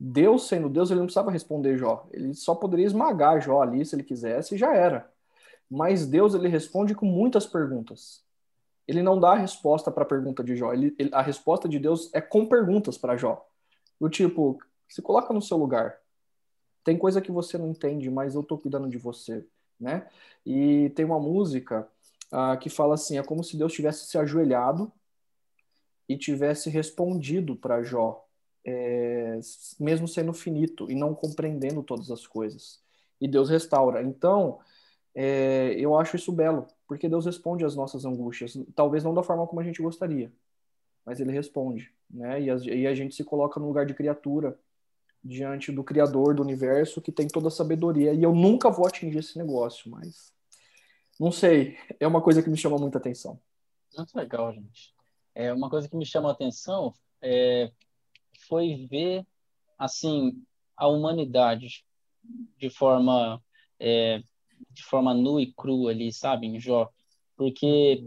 Deus, sendo Deus, ele não precisava responder Jó. Ele só poderia esmagar Jó ali, se ele quisesse, e já era. Mas Deus, ele responde com muitas perguntas ele não dá a resposta para a pergunta de Jó. Ele, ele, a resposta de Deus é com perguntas para Jó. Do tipo, se coloca no seu lugar. Tem coisa que você não entende, mas eu estou cuidando de você, né? E tem uma música uh, que fala assim, é como se Deus tivesse se ajoelhado e tivesse respondido para Jó, é, mesmo sendo finito e não compreendendo todas as coisas. E Deus restaura. Então, é, eu acho isso belo, porque Deus responde às nossas angústias, talvez não da forma como a gente gostaria, mas Ele responde, né? E a, e a gente se coloca no lugar de criatura diante do Criador do universo que tem toda a sabedoria. E eu nunca vou atingir esse negócio, mas não sei, é uma coisa que me chama muita atenção. Muito legal, gente. É uma coisa que me chama a atenção é, foi ver assim a humanidade de forma é, de forma nua e crua ali, sabe, em Jó, porque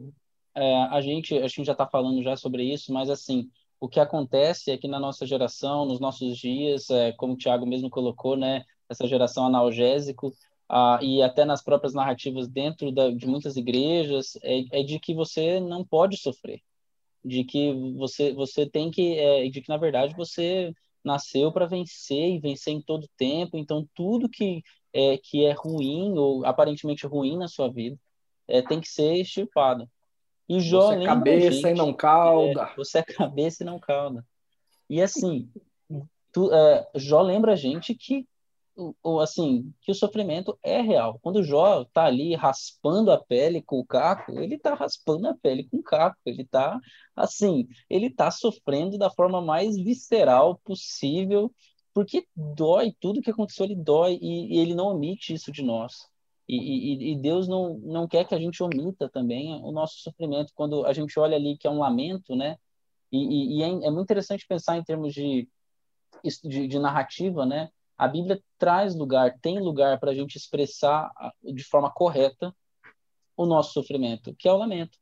é, a gente a gente já está falando já sobre isso, mas assim o que acontece é que na nossa geração, nos nossos dias, é, como o Tiago mesmo colocou, né, essa geração analgésico ah, e até nas próprias narrativas dentro da, de muitas igrejas é, é, de que você não pode sofrer, de que você você tem que é, de que na verdade você nasceu para vencer e vencer em todo tempo, então tudo que é, que é ruim ou aparentemente ruim na sua vida é, tem que ser extirpado. E Jó você é cabeça gente, e não cauda. É, você é cabeça e não cauda. E assim, tu, é, Jó lembra a gente que ou assim, que o sofrimento é real. Quando o Jó está ali raspando a pele com o caco, ele está raspando a pele com o caco. Ele está assim, ele está sofrendo da forma mais visceral possível, porque dói tudo que aconteceu, ele dói e, e ele não omite isso de nós. E, e, e, Deus não, não quer que a gente omita também o nosso sofrimento. Quando a gente olha ali que é um lamento, né? E, é, é, muito interessante pensar em termos de, de, de narrativa, né? a Bíblia traz lugar, tem lugar para a gente expressar de forma correta o nosso sofrimento, que é o lamento.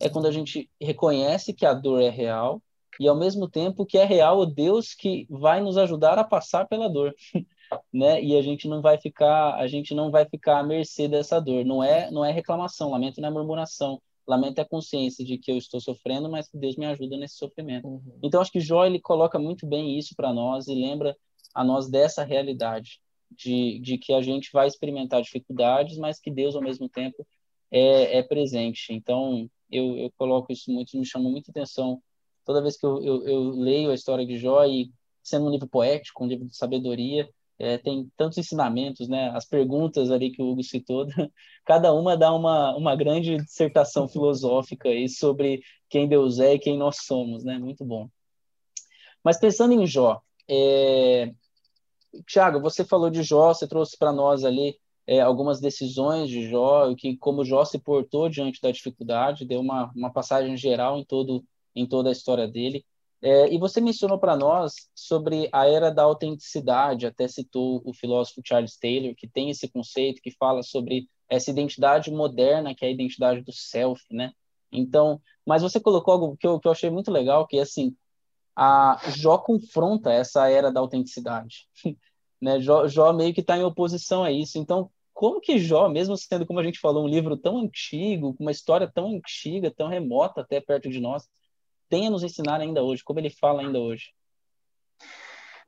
É quando a gente reconhece que a dor é real e ao mesmo tempo que é real o Deus que vai nos ajudar a passar pela dor, né? E a gente não vai ficar, a gente não vai ficar à mercê dessa dor. Não é, não é reclamação, lamento não é murmuração. Lamento é a consciência de que eu estou sofrendo, mas que Deus me ajuda nesse sofrimento. Uhum. Então acho que Jó ele coloca muito bem isso para nós e lembra a nós dessa realidade, de, de que a gente vai experimentar dificuldades, mas que Deus, ao mesmo tempo, é, é presente. Então, eu, eu coloco isso muito, me chama muita atenção toda vez que eu, eu, eu, leio a história de Jó, e sendo um livro poético, um livro de sabedoria, é, tem tantos ensinamentos, né? As perguntas ali que o Hugo citou, cada uma dá uma, uma grande dissertação filosófica aí sobre quem Deus é e quem nós somos, né? Muito bom. Mas pensando em Jó, é, Tiago, você falou de Jó, você trouxe para nós ali é, algumas decisões de Jó, que como Jó se portou diante da dificuldade, deu uma, uma passagem geral em, todo, em toda a história dele. É, e você mencionou para nós sobre a era da autenticidade, até citou o filósofo Charles Taylor, que tem esse conceito, que fala sobre essa identidade moderna, que é a identidade do self, né? Então, mas você colocou algo que eu, que eu achei muito legal, que é assim, a Jó confronta essa era da autenticidade. né? Jó, Jó meio que está em oposição a isso. Então, como que Jó, mesmo sendo, como a gente falou, um livro tão antigo, com uma história tão antiga, tão remota até perto de nós, tem a nos ensinar ainda hoje? Como ele fala ainda hoje?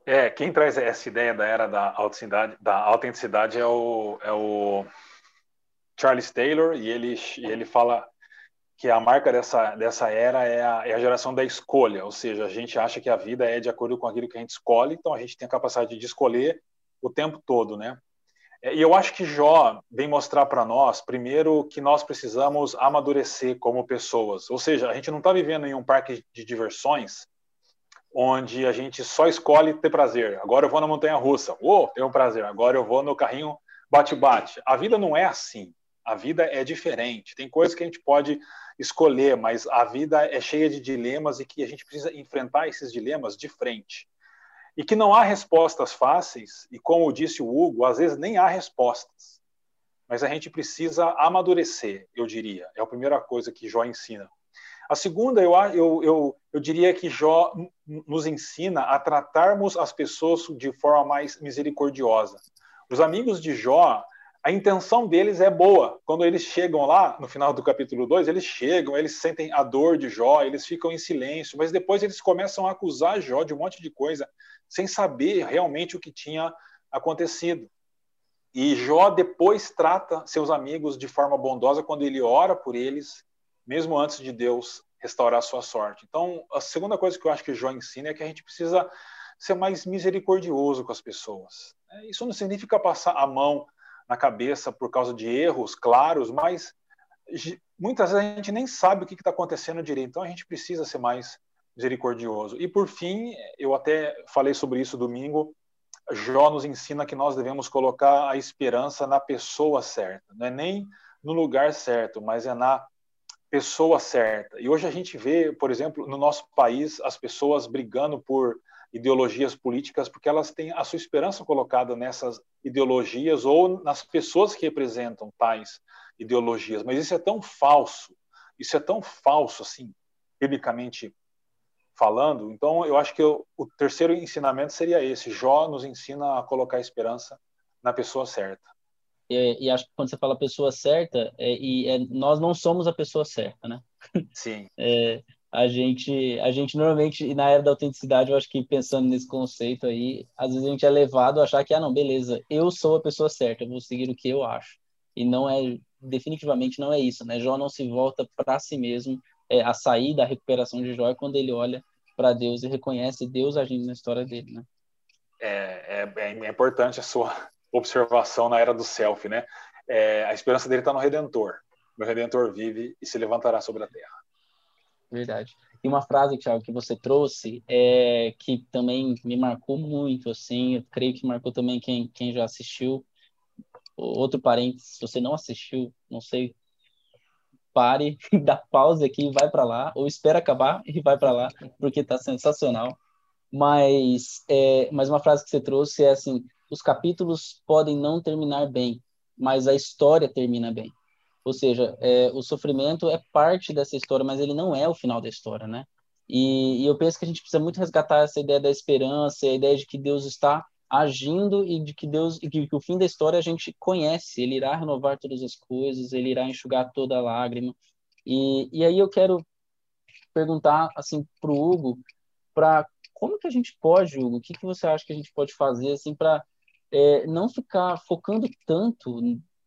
É, quem traz essa ideia da era da autenticidade, da autenticidade é o, é o Charles Taylor, e ele, e ele fala que a marca dessa, dessa era é a, é a, geração da escolha, ou seja, a gente acha que a vida é de acordo com aquilo que a gente escolhe, então a gente tem a capacidade de escolher o tempo todo, né? É, e eu acho que Jó vem mostrar para nós, primeiro, que nós precisamos amadurecer como pessoas, ou seja, a gente não está vivendo em um parque de diversões onde a gente só escolhe ter prazer. Agora eu vou na montanha russa, uou, tenho prazer. Agora eu vou no carrinho bate-bate. A vida não é assim. A vida é diferente. Tem coisas que a gente pode escolher, mas a vida é cheia de dilemas e que a gente precisa enfrentar esses dilemas de frente. E que não há respostas fáceis, e como disse o Hugo, às vezes nem há respostas. Mas a gente precisa amadurecer, eu diria. É a primeira coisa que Jó ensina. A segunda, eu, eu, eu, eu diria que Jó nos ensina a tratarmos as pessoas de forma mais misericordiosa. Os amigos de Jó a intenção deles é boa. Quando eles chegam lá, no final do capítulo 2, eles chegam, eles sentem a dor de Jó, eles ficam em silêncio, mas depois eles começam a acusar Jó de um monte de coisa, sem saber realmente o que tinha acontecido. E Jó depois trata seus amigos de forma bondosa quando ele ora por eles, mesmo antes de Deus restaurar sua sorte. Então, a segunda coisa que eu acho que Jó ensina é que a gente precisa ser mais misericordioso com as pessoas. Isso não significa passar a mão na cabeça por causa de erros claros, mas muitas vezes a gente nem sabe o que está acontecendo direito, então a gente precisa ser mais misericordioso. E por fim, eu até falei sobre isso domingo, Jó nos ensina que nós devemos colocar a esperança na pessoa certa, não é nem no lugar certo, mas é na pessoa certa. E hoje a gente vê, por exemplo, no nosso país, as pessoas brigando por ideologias políticas, porque elas têm a sua esperança colocada nessas ideologias ou nas pessoas que representam tais ideologias. Mas isso é tão falso, isso é tão falso, assim, biblicamente falando. Então, eu acho que eu, o terceiro ensinamento seria esse: Jó nos ensina a colocar a esperança na pessoa certa. E, e acho que quando você fala pessoa certa, é, e é, nós não somos a pessoa certa, né? Sim. É, a gente, a gente normalmente, na era da autenticidade, eu acho que pensando nesse conceito aí, às vezes a gente é levado a achar que, ah, não, beleza, eu sou a pessoa certa, eu vou seguir o que eu acho. E não é, definitivamente não é isso, né? Jó não se volta para si mesmo, é, a sair da recuperação de Jó é quando ele olha para Deus e reconhece Deus agindo na história dele, né? é, é, é, importante a sua observação na era do selfie, né? É, a esperança dele está no Redentor. Meu Redentor vive e se levantará sobre a terra. Verdade. E uma frase, Thiago, que você trouxe, é, que também me marcou muito, assim, eu creio que marcou também quem, quem já assistiu. Outro parênteses, se você não assistiu, não sei, pare, dá pausa aqui e vai para lá, ou espera acabar e vai para lá, porque está sensacional. Mas, é, mas uma frase que você trouxe é assim: os capítulos podem não terminar bem, mas a história termina bem. Ou seja, é, o sofrimento é parte dessa história, mas ele não é o final da história, né? E, e, eu penso que a gente precisa muito resgatar essa ideia da esperança, a ideia de que Deus está agindo e de que Deus e que, que o fim da história a gente conhece. Ele irá renovar todas as coisas, ele irá enxugar toda lágrima. E, e aí eu quero perguntar assim para o Hugo, para como que a gente pode, Hugo? O que, que você acha que a gente pode fazer assim para é, não ficar focando tanto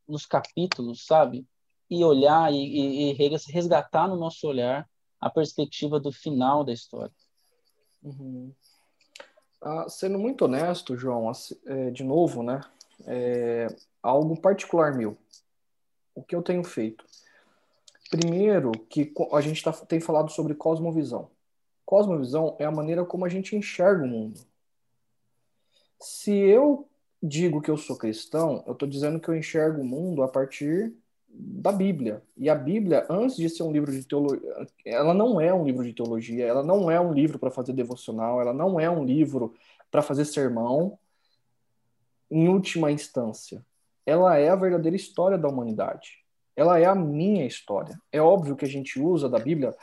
nos capítulos, sabe? e olhar e, e, resgatar no nosso olhar a perspectiva do final da história. Uhum. Ah, sendo muito honesto, João, é, de novo, né? É, algo particular meu. O que eu tenho feito? Primeiro, que a gente tá, tem falado sobre cosmovisão. Cosmovisão é a maneira como a gente enxerga o mundo. Se eu digo que eu sou cristão, eu estou dizendo que eu enxergo o mundo a partir da Bíblia. E a Bíblia, antes de ser um livro de teologia, ela não é um livro de teologia, ela não é um livro para fazer devocional, ela não é um livro para fazer sermão. Em última instância, ela é a verdadeira história da humanidade. Ela é a minha história. É óbvio que a gente usa da Bíblia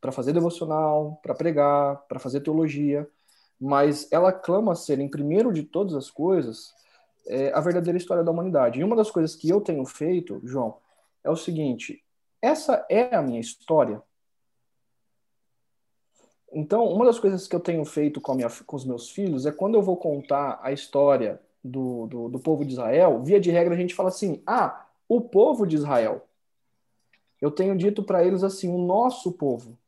para fazer devocional, para pregar, para fazer teologia, mas ela clama ser, em primeiro de todas as coisas, é, a verdadeira história da humanidade. E uma das coisas que eu tenho feito, João, é o seguinte: essa é a minha história. Então, uma das coisas que eu tenho feito com, minha, com os meus filhos é quando eu vou contar a história do, do, do povo de Israel, via de regra a gente fala assim: ah, o povo de Israel. Eu tenho dito para eles assim: o nosso povo.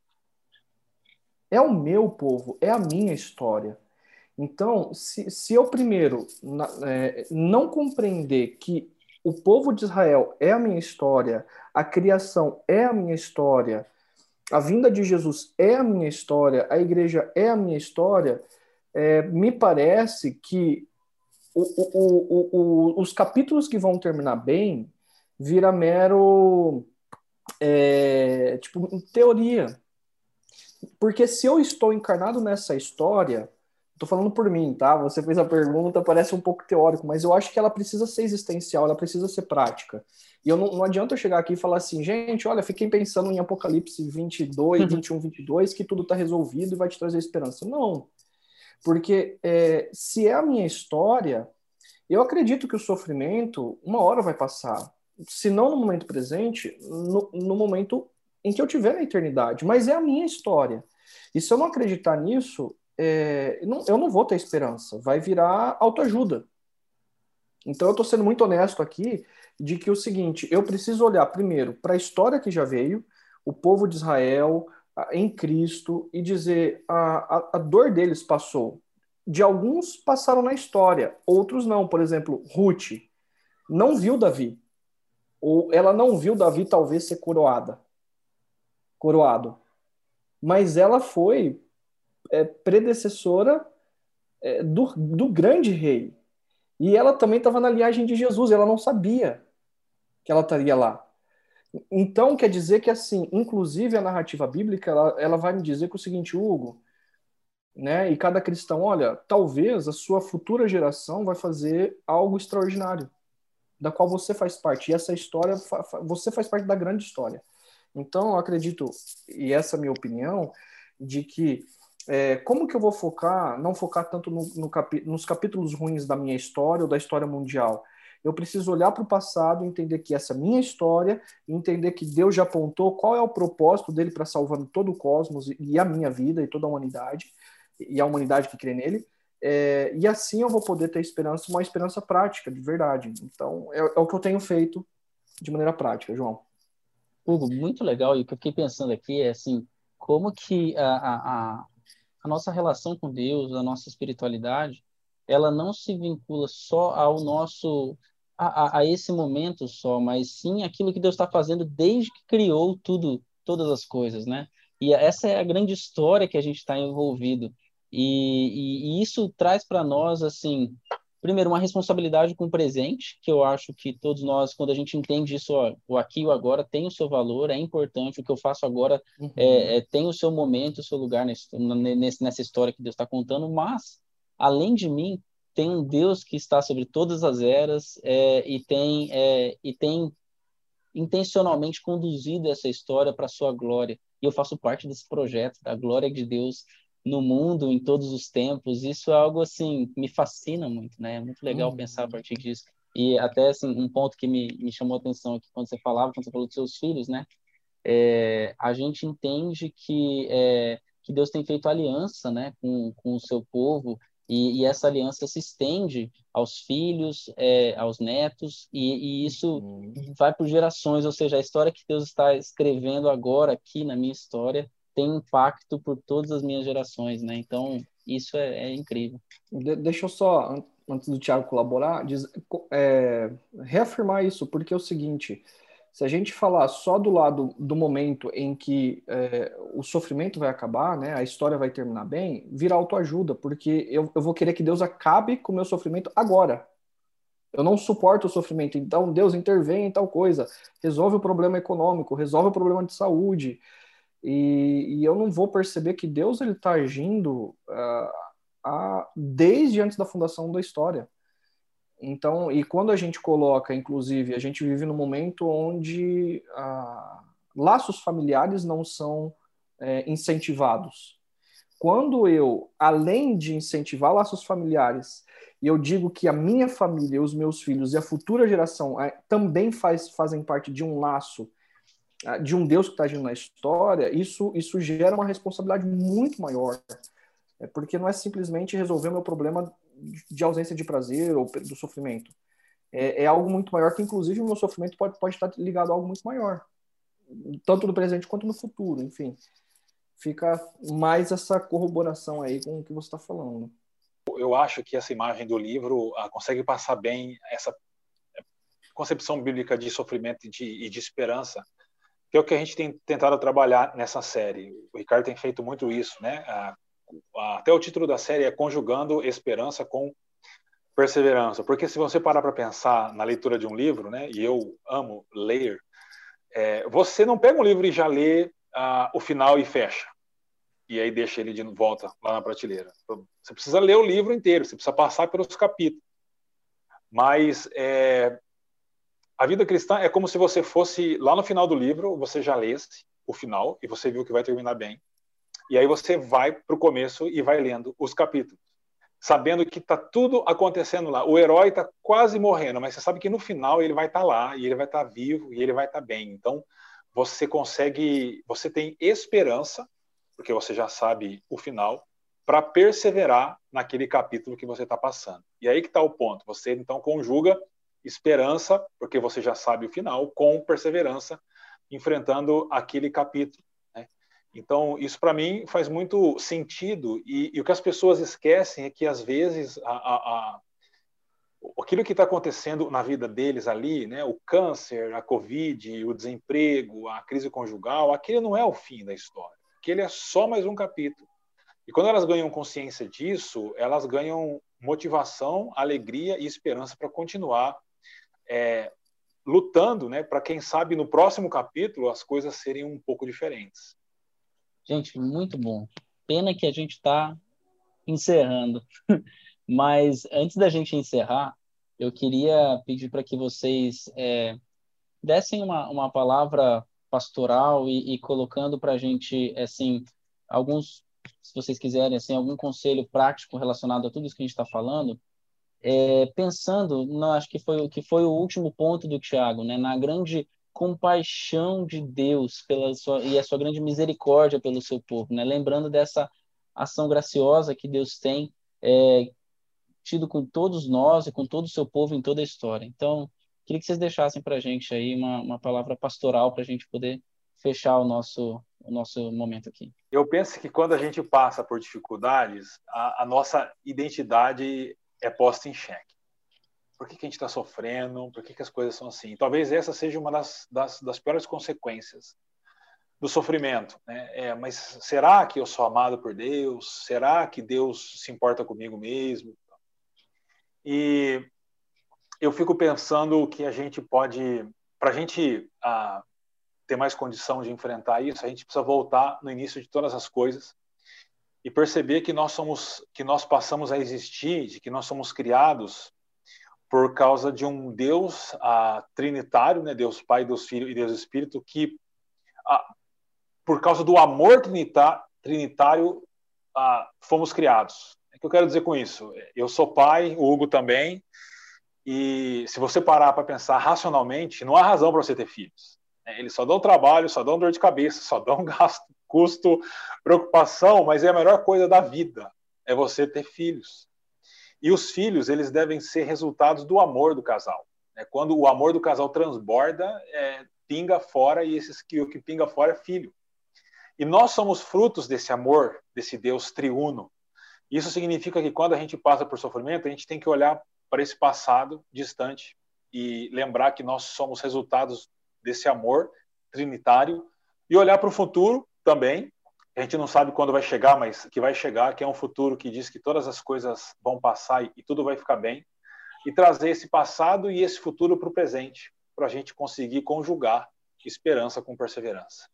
É o meu povo, é a minha história. Então, se, se eu primeiro na, é, não compreender que o povo de Israel é a minha história, a criação é a minha história, a vinda de Jesus é a minha história, a igreja é a minha história, é, me parece que o, o, o, os capítulos que vão terminar bem vira mero é, tipo teoria. Porque se eu estou encarnado nessa história, Tô falando por mim, tá? Você fez a pergunta, parece um pouco teórico, mas eu acho que ela precisa ser existencial, ela precisa ser prática. E eu não, não adianta eu chegar aqui e falar assim, gente, olha, fiquei pensando em Apocalipse 22, 21, 22, que tudo tá resolvido e vai te trazer esperança. Não. Porque é, se é a minha história, eu acredito que o sofrimento, uma hora vai passar. Se não no momento presente, no, no momento em que eu tiver na eternidade. Mas é a minha história. E se eu não acreditar nisso, é, não, eu não vou ter esperança, vai virar autoajuda. Então eu estou sendo muito honesto aqui de que o seguinte, eu preciso olhar primeiro para a história que já veio, o povo de Israel em Cristo e dizer a, a, a dor deles passou. De alguns passaram na história, outros não. Por exemplo, Ruth não viu Davi, ou ela não viu Davi talvez ser coroada, coroado, mas ela foi é, predecessora é, do, do grande rei. E ela também estava na linhagem de Jesus, ela não sabia que ela estaria lá. Então, quer dizer que, assim, inclusive a narrativa bíblica, ela, ela vai me dizer que o seguinte, Hugo, né, e cada cristão, olha, talvez a sua futura geração vai fazer algo extraordinário, da qual você faz parte. E essa história, você faz parte da grande história. Então, eu acredito, e essa é a minha opinião, de que é, como que eu vou focar, não focar tanto no, no capi, nos capítulos ruins da minha história ou da história mundial? Eu preciso olhar para o passado, entender que essa minha história, entender que Deus já apontou qual é o propósito dele para salvando todo o cosmos e a minha vida e toda a humanidade, e a humanidade que crê nele. É, e assim eu vou poder ter esperança, uma esperança prática, de verdade. Então, é, é o que eu tenho feito de maneira prática, João. Hugo, muito legal. E o que eu fiquei pensando aqui é assim, como que a, a, a nossa relação com Deus, a nossa espiritualidade, ela não se vincula só ao nosso a, a, esse momento só, mas sim aquilo que Deus está fazendo desde que criou tudo, todas as coisas, né? E essa é a grande história que a gente está envolvido. E, e, e, isso traz para nós, assim, primeiro, uma responsabilidade com o presente, que eu acho que todos nós, quando a gente entende isso, ó, o aqui e o agora tem o seu valor, é importante, o que eu faço agora uhum. é, é, tem o seu momento, o seu lugar nesse, nessa história que Deus está contando, mas, além de mim, tem um Deus que está sobre todas as eras é, e tem é, e tem intencionalmente conduzido essa história para sua glória. E eu faço parte desse projeto da glória de Deus no mundo em todos os tempos. Isso é algo assim me fascina muito, né? É muito legal uhum. pensar a partir disso. E até assim, um ponto que me, me chamou a atenção aqui quando você falava, quando você falou dos seus filhos, né? É, a gente entende que é, que Deus tem feito aliança, né, com, com o seu povo e, e, essa aliança se estende aos filhos, é, aos netos, e, e isso uhum. vai por gerações, ou seja, a história que Deus está escrevendo agora aqui na minha história tem impacto por todas as minhas gerações, né? Então, isso é, é incrível. De, deixa eu só, antes do Tiago colaborar, diz, é, reafirmar isso, porque é o seguinte, se a gente falar só do lado do momento em que é, o sofrimento vai acabar, né, a história vai terminar bem, vira autoajuda, porque eu, eu vou querer que Deus acabe com o meu sofrimento agora. Eu não suporto o sofrimento, então Deus intervém em tal coisa, resolve o problema econômico, resolve o problema de saúde, e, e eu não vou perceber que Deus ele está agindo uh, a, desde antes da fundação da história. Então, e quando a gente coloca, inclusive, a gente vive num momento onde ah, laços familiares não são é, incentivados. Quando eu, além de incentivar laços familiares, e eu digo que a minha família, os meus filhos e a futura geração é, também faz, fazem parte de um laço, de um Deus que está agindo na história, isso, isso gera uma responsabilidade muito maior. É porque não é simplesmente resolver meu problema de ausência de prazer ou do sofrimento. É, é, algo muito maior que, inclusive, o meu sofrimento pode, pode estar ligado a algo muito maior, tanto no presente quanto no futuro, enfim. Fica mais essa corroboração aí com o que você está falando. Eu acho que essa imagem do livro ah, consegue passar bem essa concepção bíblica de sofrimento e de, e de esperança, que é o que a gente tem tentado trabalhar nessa série. O Ricardo tem feito muito isso, né? Até o título da série é Conjugando Esperança com Perseverança. Porque se você parar para pensar na leitura de um livro, né, e eu amo ler, é, você não pega um livro e já lê uh, o final e fecha. E aí deixa ele de volta lá na prateleira. Você precisa ler o livro inteiro, você precisa passar pelos capítulos. Mas é, a vida cristã é como se você fosse lá no final do livro, você já lesse o final e você viu que vai terminar bem. E aí você vai para o começo e vai lendo os capítulos, sabendo que está tudo acontecendo lá. O herói está quase morrendo, mas você sabe que no final ele vai estar tá lá e ele vai estar tá vivo e ele vai estar tá bem. Então você consegue, você tem esperança, porque você já sabe o final, para perseverar naquele capítulo que você está passando. E aí que está o ponto. Você então conjuga esperança, porque você já sabe o final, com perseverança, enfrentando aquele capítulo. Então, isso para mim faz muito sentido. E, e, o que as pessoas esquecem é que, às vezes, a, a, a, aquilo que está acontecendo na vida deles ali, né, o câncer, a Covid, o desemprego, a crise conjugal, aquele não é o fim da história. Aquele é só mais um capítulo. E quando elas ganham consciência disso, elas ganham motivação, alegria e esperança para continuar é, lutando, né, para quem sabe no próximo capítulo as coisas serem um pouco diferentes. Gente, muito bom. Pena que a gente está encerrando. Mas antes da gente encerrar, eu queria pedir para que vocês é, dessem uma, uma palavra pastoral e, e colocando para a gente, assim, alguns, se vocês quiserem, assim, algum conselho prático relacionado a tudo isso que a gente está falando, é, pensando, não, acho que foi, que foi o último ponto do Tiago, né, na grande compaixão de Deus pela sua, e a sua grande misericórdia pelo seu povo, né? Lembrando dessa ação graciosa que Deus tem é, tido com todos nós e com todo o seu povo em toda a história. Então, queria que vocês deixassem para a gente aí uma, uma palavra pastoral para a gente poder fechar o nosso, o nosso momento aqui. Eu penso que quando a gente passa por dificuldades, a, a nossa identidade é posta em xeque. Por que, que a gente está sofrendo? Por que, que as coisas são assim? Talvez essa seja uma das, das, das piores consequências do sofrimento. Né? É, mas será que eu sou amado por Deus? Será que Deus se importa comigo mesmo? E eu fico pensando que a gente pode, para a gente ah, ter mais condição de enfrentar isso, a gente precisa voltar no início de todas as coisas e perceber que nós somos, que nós passamos a existir, que nós somos criados por causa de um Deus trinitário, né? Deus Pai, Deus Filho e Deus Espírito, que por causa do amor trinitário ah, fomos criados. O que eu quero dizer com isso? Eu sou pai, o Hugo também, e se você parar para pensar racionalmente, não há razão para você ter filhos. Né? Eles só dão trabalho, só dão dor de cabeça, só dão gasto, custo, preocupação, mas é a melhor coisa da vida, é você ter filhos. E os filhos, eles devem ser resultados do amor do casal. Né? Quando o amor do casal transborda, é, pinga fora, e esses que, o que pinga fora é filho. E nós somos frutos desse amor, desse Deus triuno. Isso significa que quando a gente passa por sofrimento, a gente tem que olhar para esse passado distante e lembrar que nós somos resultados desse amor trinitário e olhar para o futuro também. A gente não sabe quando vai chegar, mas que vai chegar, que é um futuro que diz que todas as coisas vão passar e, tudo vai ficar bem. E trazer esse passado e esse futuro para o presente, para a gente conseguir conjugar esperança com perseverança.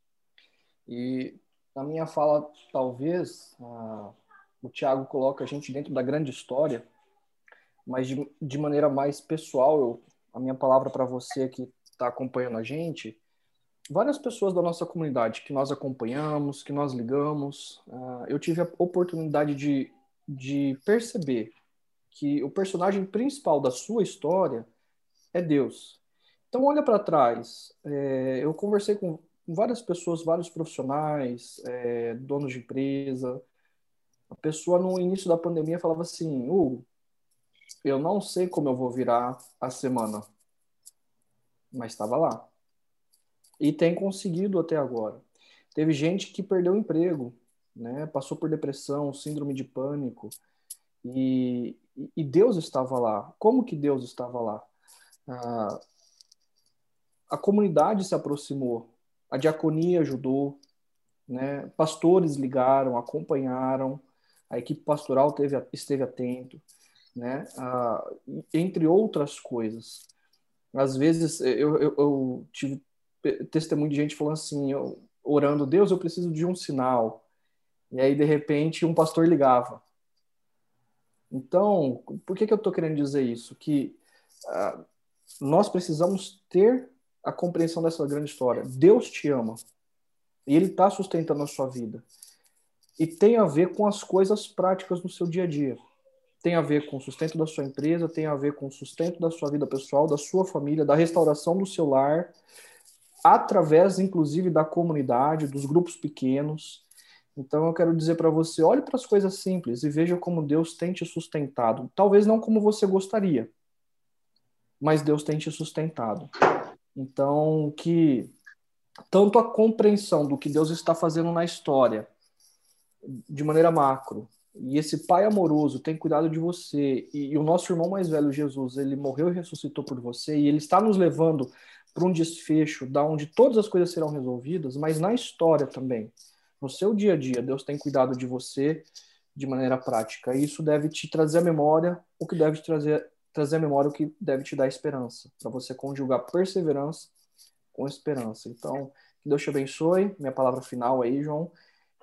E na minha fala, talvez, uh, o Tiago coloca a gente dentro da grande história, mas de, de maneira mais pessoal, eu, a minha palavra para você que está acompanhando a gente, várias pessoas da nossa comunidade que nós acompanhamos, que nós ligamos, uh, eu tive a oportunidade de, de perceber que o personagem principal da sua história é Deus. Então, olha para trás. É, eu conversei com várias pessoas, vários profissionais, é, donos de empresa. A pessoa, no início da pandemia, falava assim: Hugo, eu não sei como eu vou virar a semana, mas estava lá. E tem conseguido até agora. Teve gente que perdeu o emprego, né? passou por depressão, síndrome de pânico, e, e Deus estava lá. Como que Deus estava lá? Ah, a comunidade se aproximou, a diaconia ajudou, né? pastores ligaram, acompanharam, a equipe pastoral teve, esteve atento né? Ah, entre outras coisas. Às vezes eu, eu, eu, tive testemunho de gente falando assim, eu, orando, Deus, eu preciso de um sinal. E aí, de repente, um pastor ligava. Então, por que, que eu estou querendo dizer isso? Que ah, nós precisamos ter a compreensão dessa grande história. Deus te ama. E Ele está sustentando a sua vida. E tem a ver com as coisas práticas do seu dia a dia tem a ver com o sustento da sua empresa, tem a ver com o sustento da sua vida pessoal, da sua família, da restauração do seu lar, através, inclusive, da comunidade, dos grupos pequenos. Então, eu quero dizer para você: olhe para as coisas simples e veja como Deus tem te sustentado. Talvez não como você gostaria, mas Deus tem te sustentado. Então, que tanto a compreensão do que Deus está fazendo na história, de maneira macro, e esse pai amoroso tem cuidado de você, e, e, o nosso irmão mais velho, Jesus, ele morreu e ressuscitou por você, e ele está nos levando para um desfecho da onde todas as coisas serão resolvidas, mas na história também. No seu dia a dia, Deus tem cuidado de você de maneira prática. E isso deve te trazer a memória, o que deve te trazer, trazer a memória, o que deve te dar esperança, para você conjugar perseverança com esperança. Então, que Deus te abençoe. Minha palavra final aí, João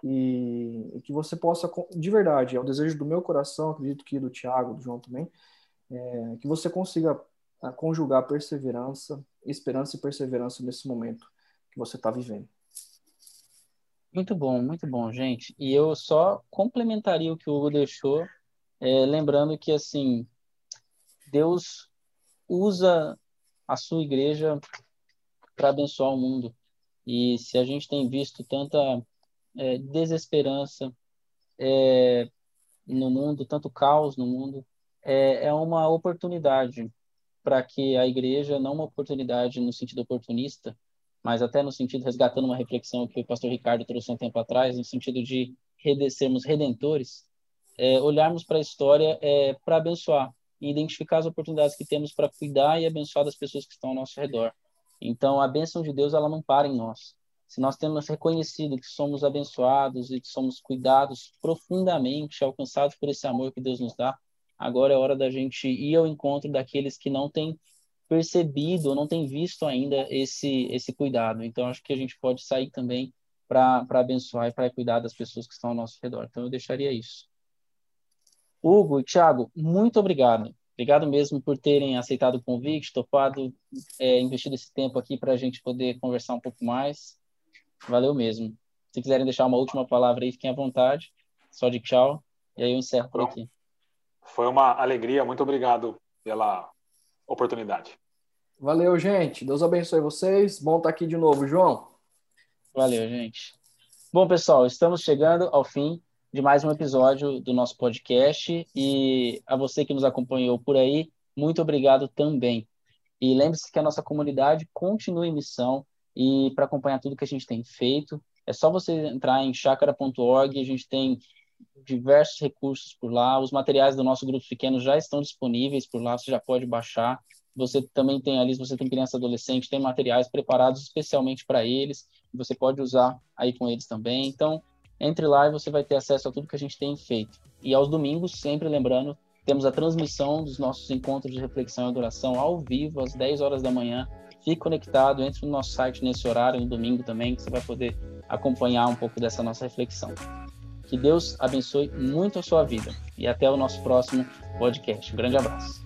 e, e, que você possa, de verdade, é o desejo do meu coração, acredito que do Tiago, do João também, é, que você consiga a, conjugar perseverança, esperança e perseverança nesse momento que você está vivendo. Muito bom, muito bom, gente. E eu só complementaria o que o Hugo deixou, é, lembrando que, assim, Deus usa a sua igreja para abençoar o mundo. E se a gente tem visto tanta é, desesperança é, no mundo, tanto caos no mundo, é, é uma oportunidade para que a igreja, não uma oportunidade no sentido oportunista, mas até no sentido, resgatando uma reflexão que o pastor Ricardo trouxe um tempo atrás, no sentido de sermos redentores, é, olharmos para a história é, para abençoar e identificar as oportunidades que temos para cuidar e abençoar das pessoas que estão ao nosso redor. Então, a bênção de Deus ela não para em nós. Se nós temos reconhecido que somos abençoados e que somos cuidados profundamente, alcançados por esse amor que Deus nos dá, agora é hora da gente ir ao encontro daqueles que não têm percebido ou não têm visto ainda esse esse cuidado. Então, acho que a gente pode sair também para abençoar e para cuidar das pessoas que estão ao nosso redor. Então, eu deixaria isso. Hugo e Thiago, muito obrigado. Obrigado mesmo por terem aceitado o convite, topado, é, investido esse tempo aqui para a gente poder conversar um pouco mais. Valeu mesmo. Se quiserem deixar uma última palavra aí, fiquem à vontade. Só de tchau. E aí eu encerro por aqui. Foi uma alegria. Muito obrigado pela oportunidade. Valeu, gente. Deus abençoe vocês. Bom estar aqui de novo, João. Valeu, gente. Bom, pessoal, estamos chegando ao fim de mais um episódio do nosso podcast. E a você que nos acompanhou por aí, muito obrigado também. E lembre-se que a nossa comunidade continua em missão e para acompanhar tudo que a gente tem feito, é só você entrar em chacara.org, a gente tem diversos recursos por lá, os materiais do nosso grupo pequeno já estão disponíveis por lá, você já pode baixar. Você também tem ali, se você tem criança adolescente, tem materiais preparados especialmente para eles, você pode usar aí com eles também. Então, entre lá e você vai ter acesso a tudo que a gente tem feito. E aos domingos, sempre lembrando, temos a transmissão dos nossos encontros de reflexão e adoração ao vivo, às 10 horas da manhã, Fique conectado, entre no nosso site nesse horário, no domingo também, que você vai poder acompanhar um pouco dessa nossa reflexão. Que Deus abençoe muito a sua vida e até o nosso próximo podcast. Um grande abraço.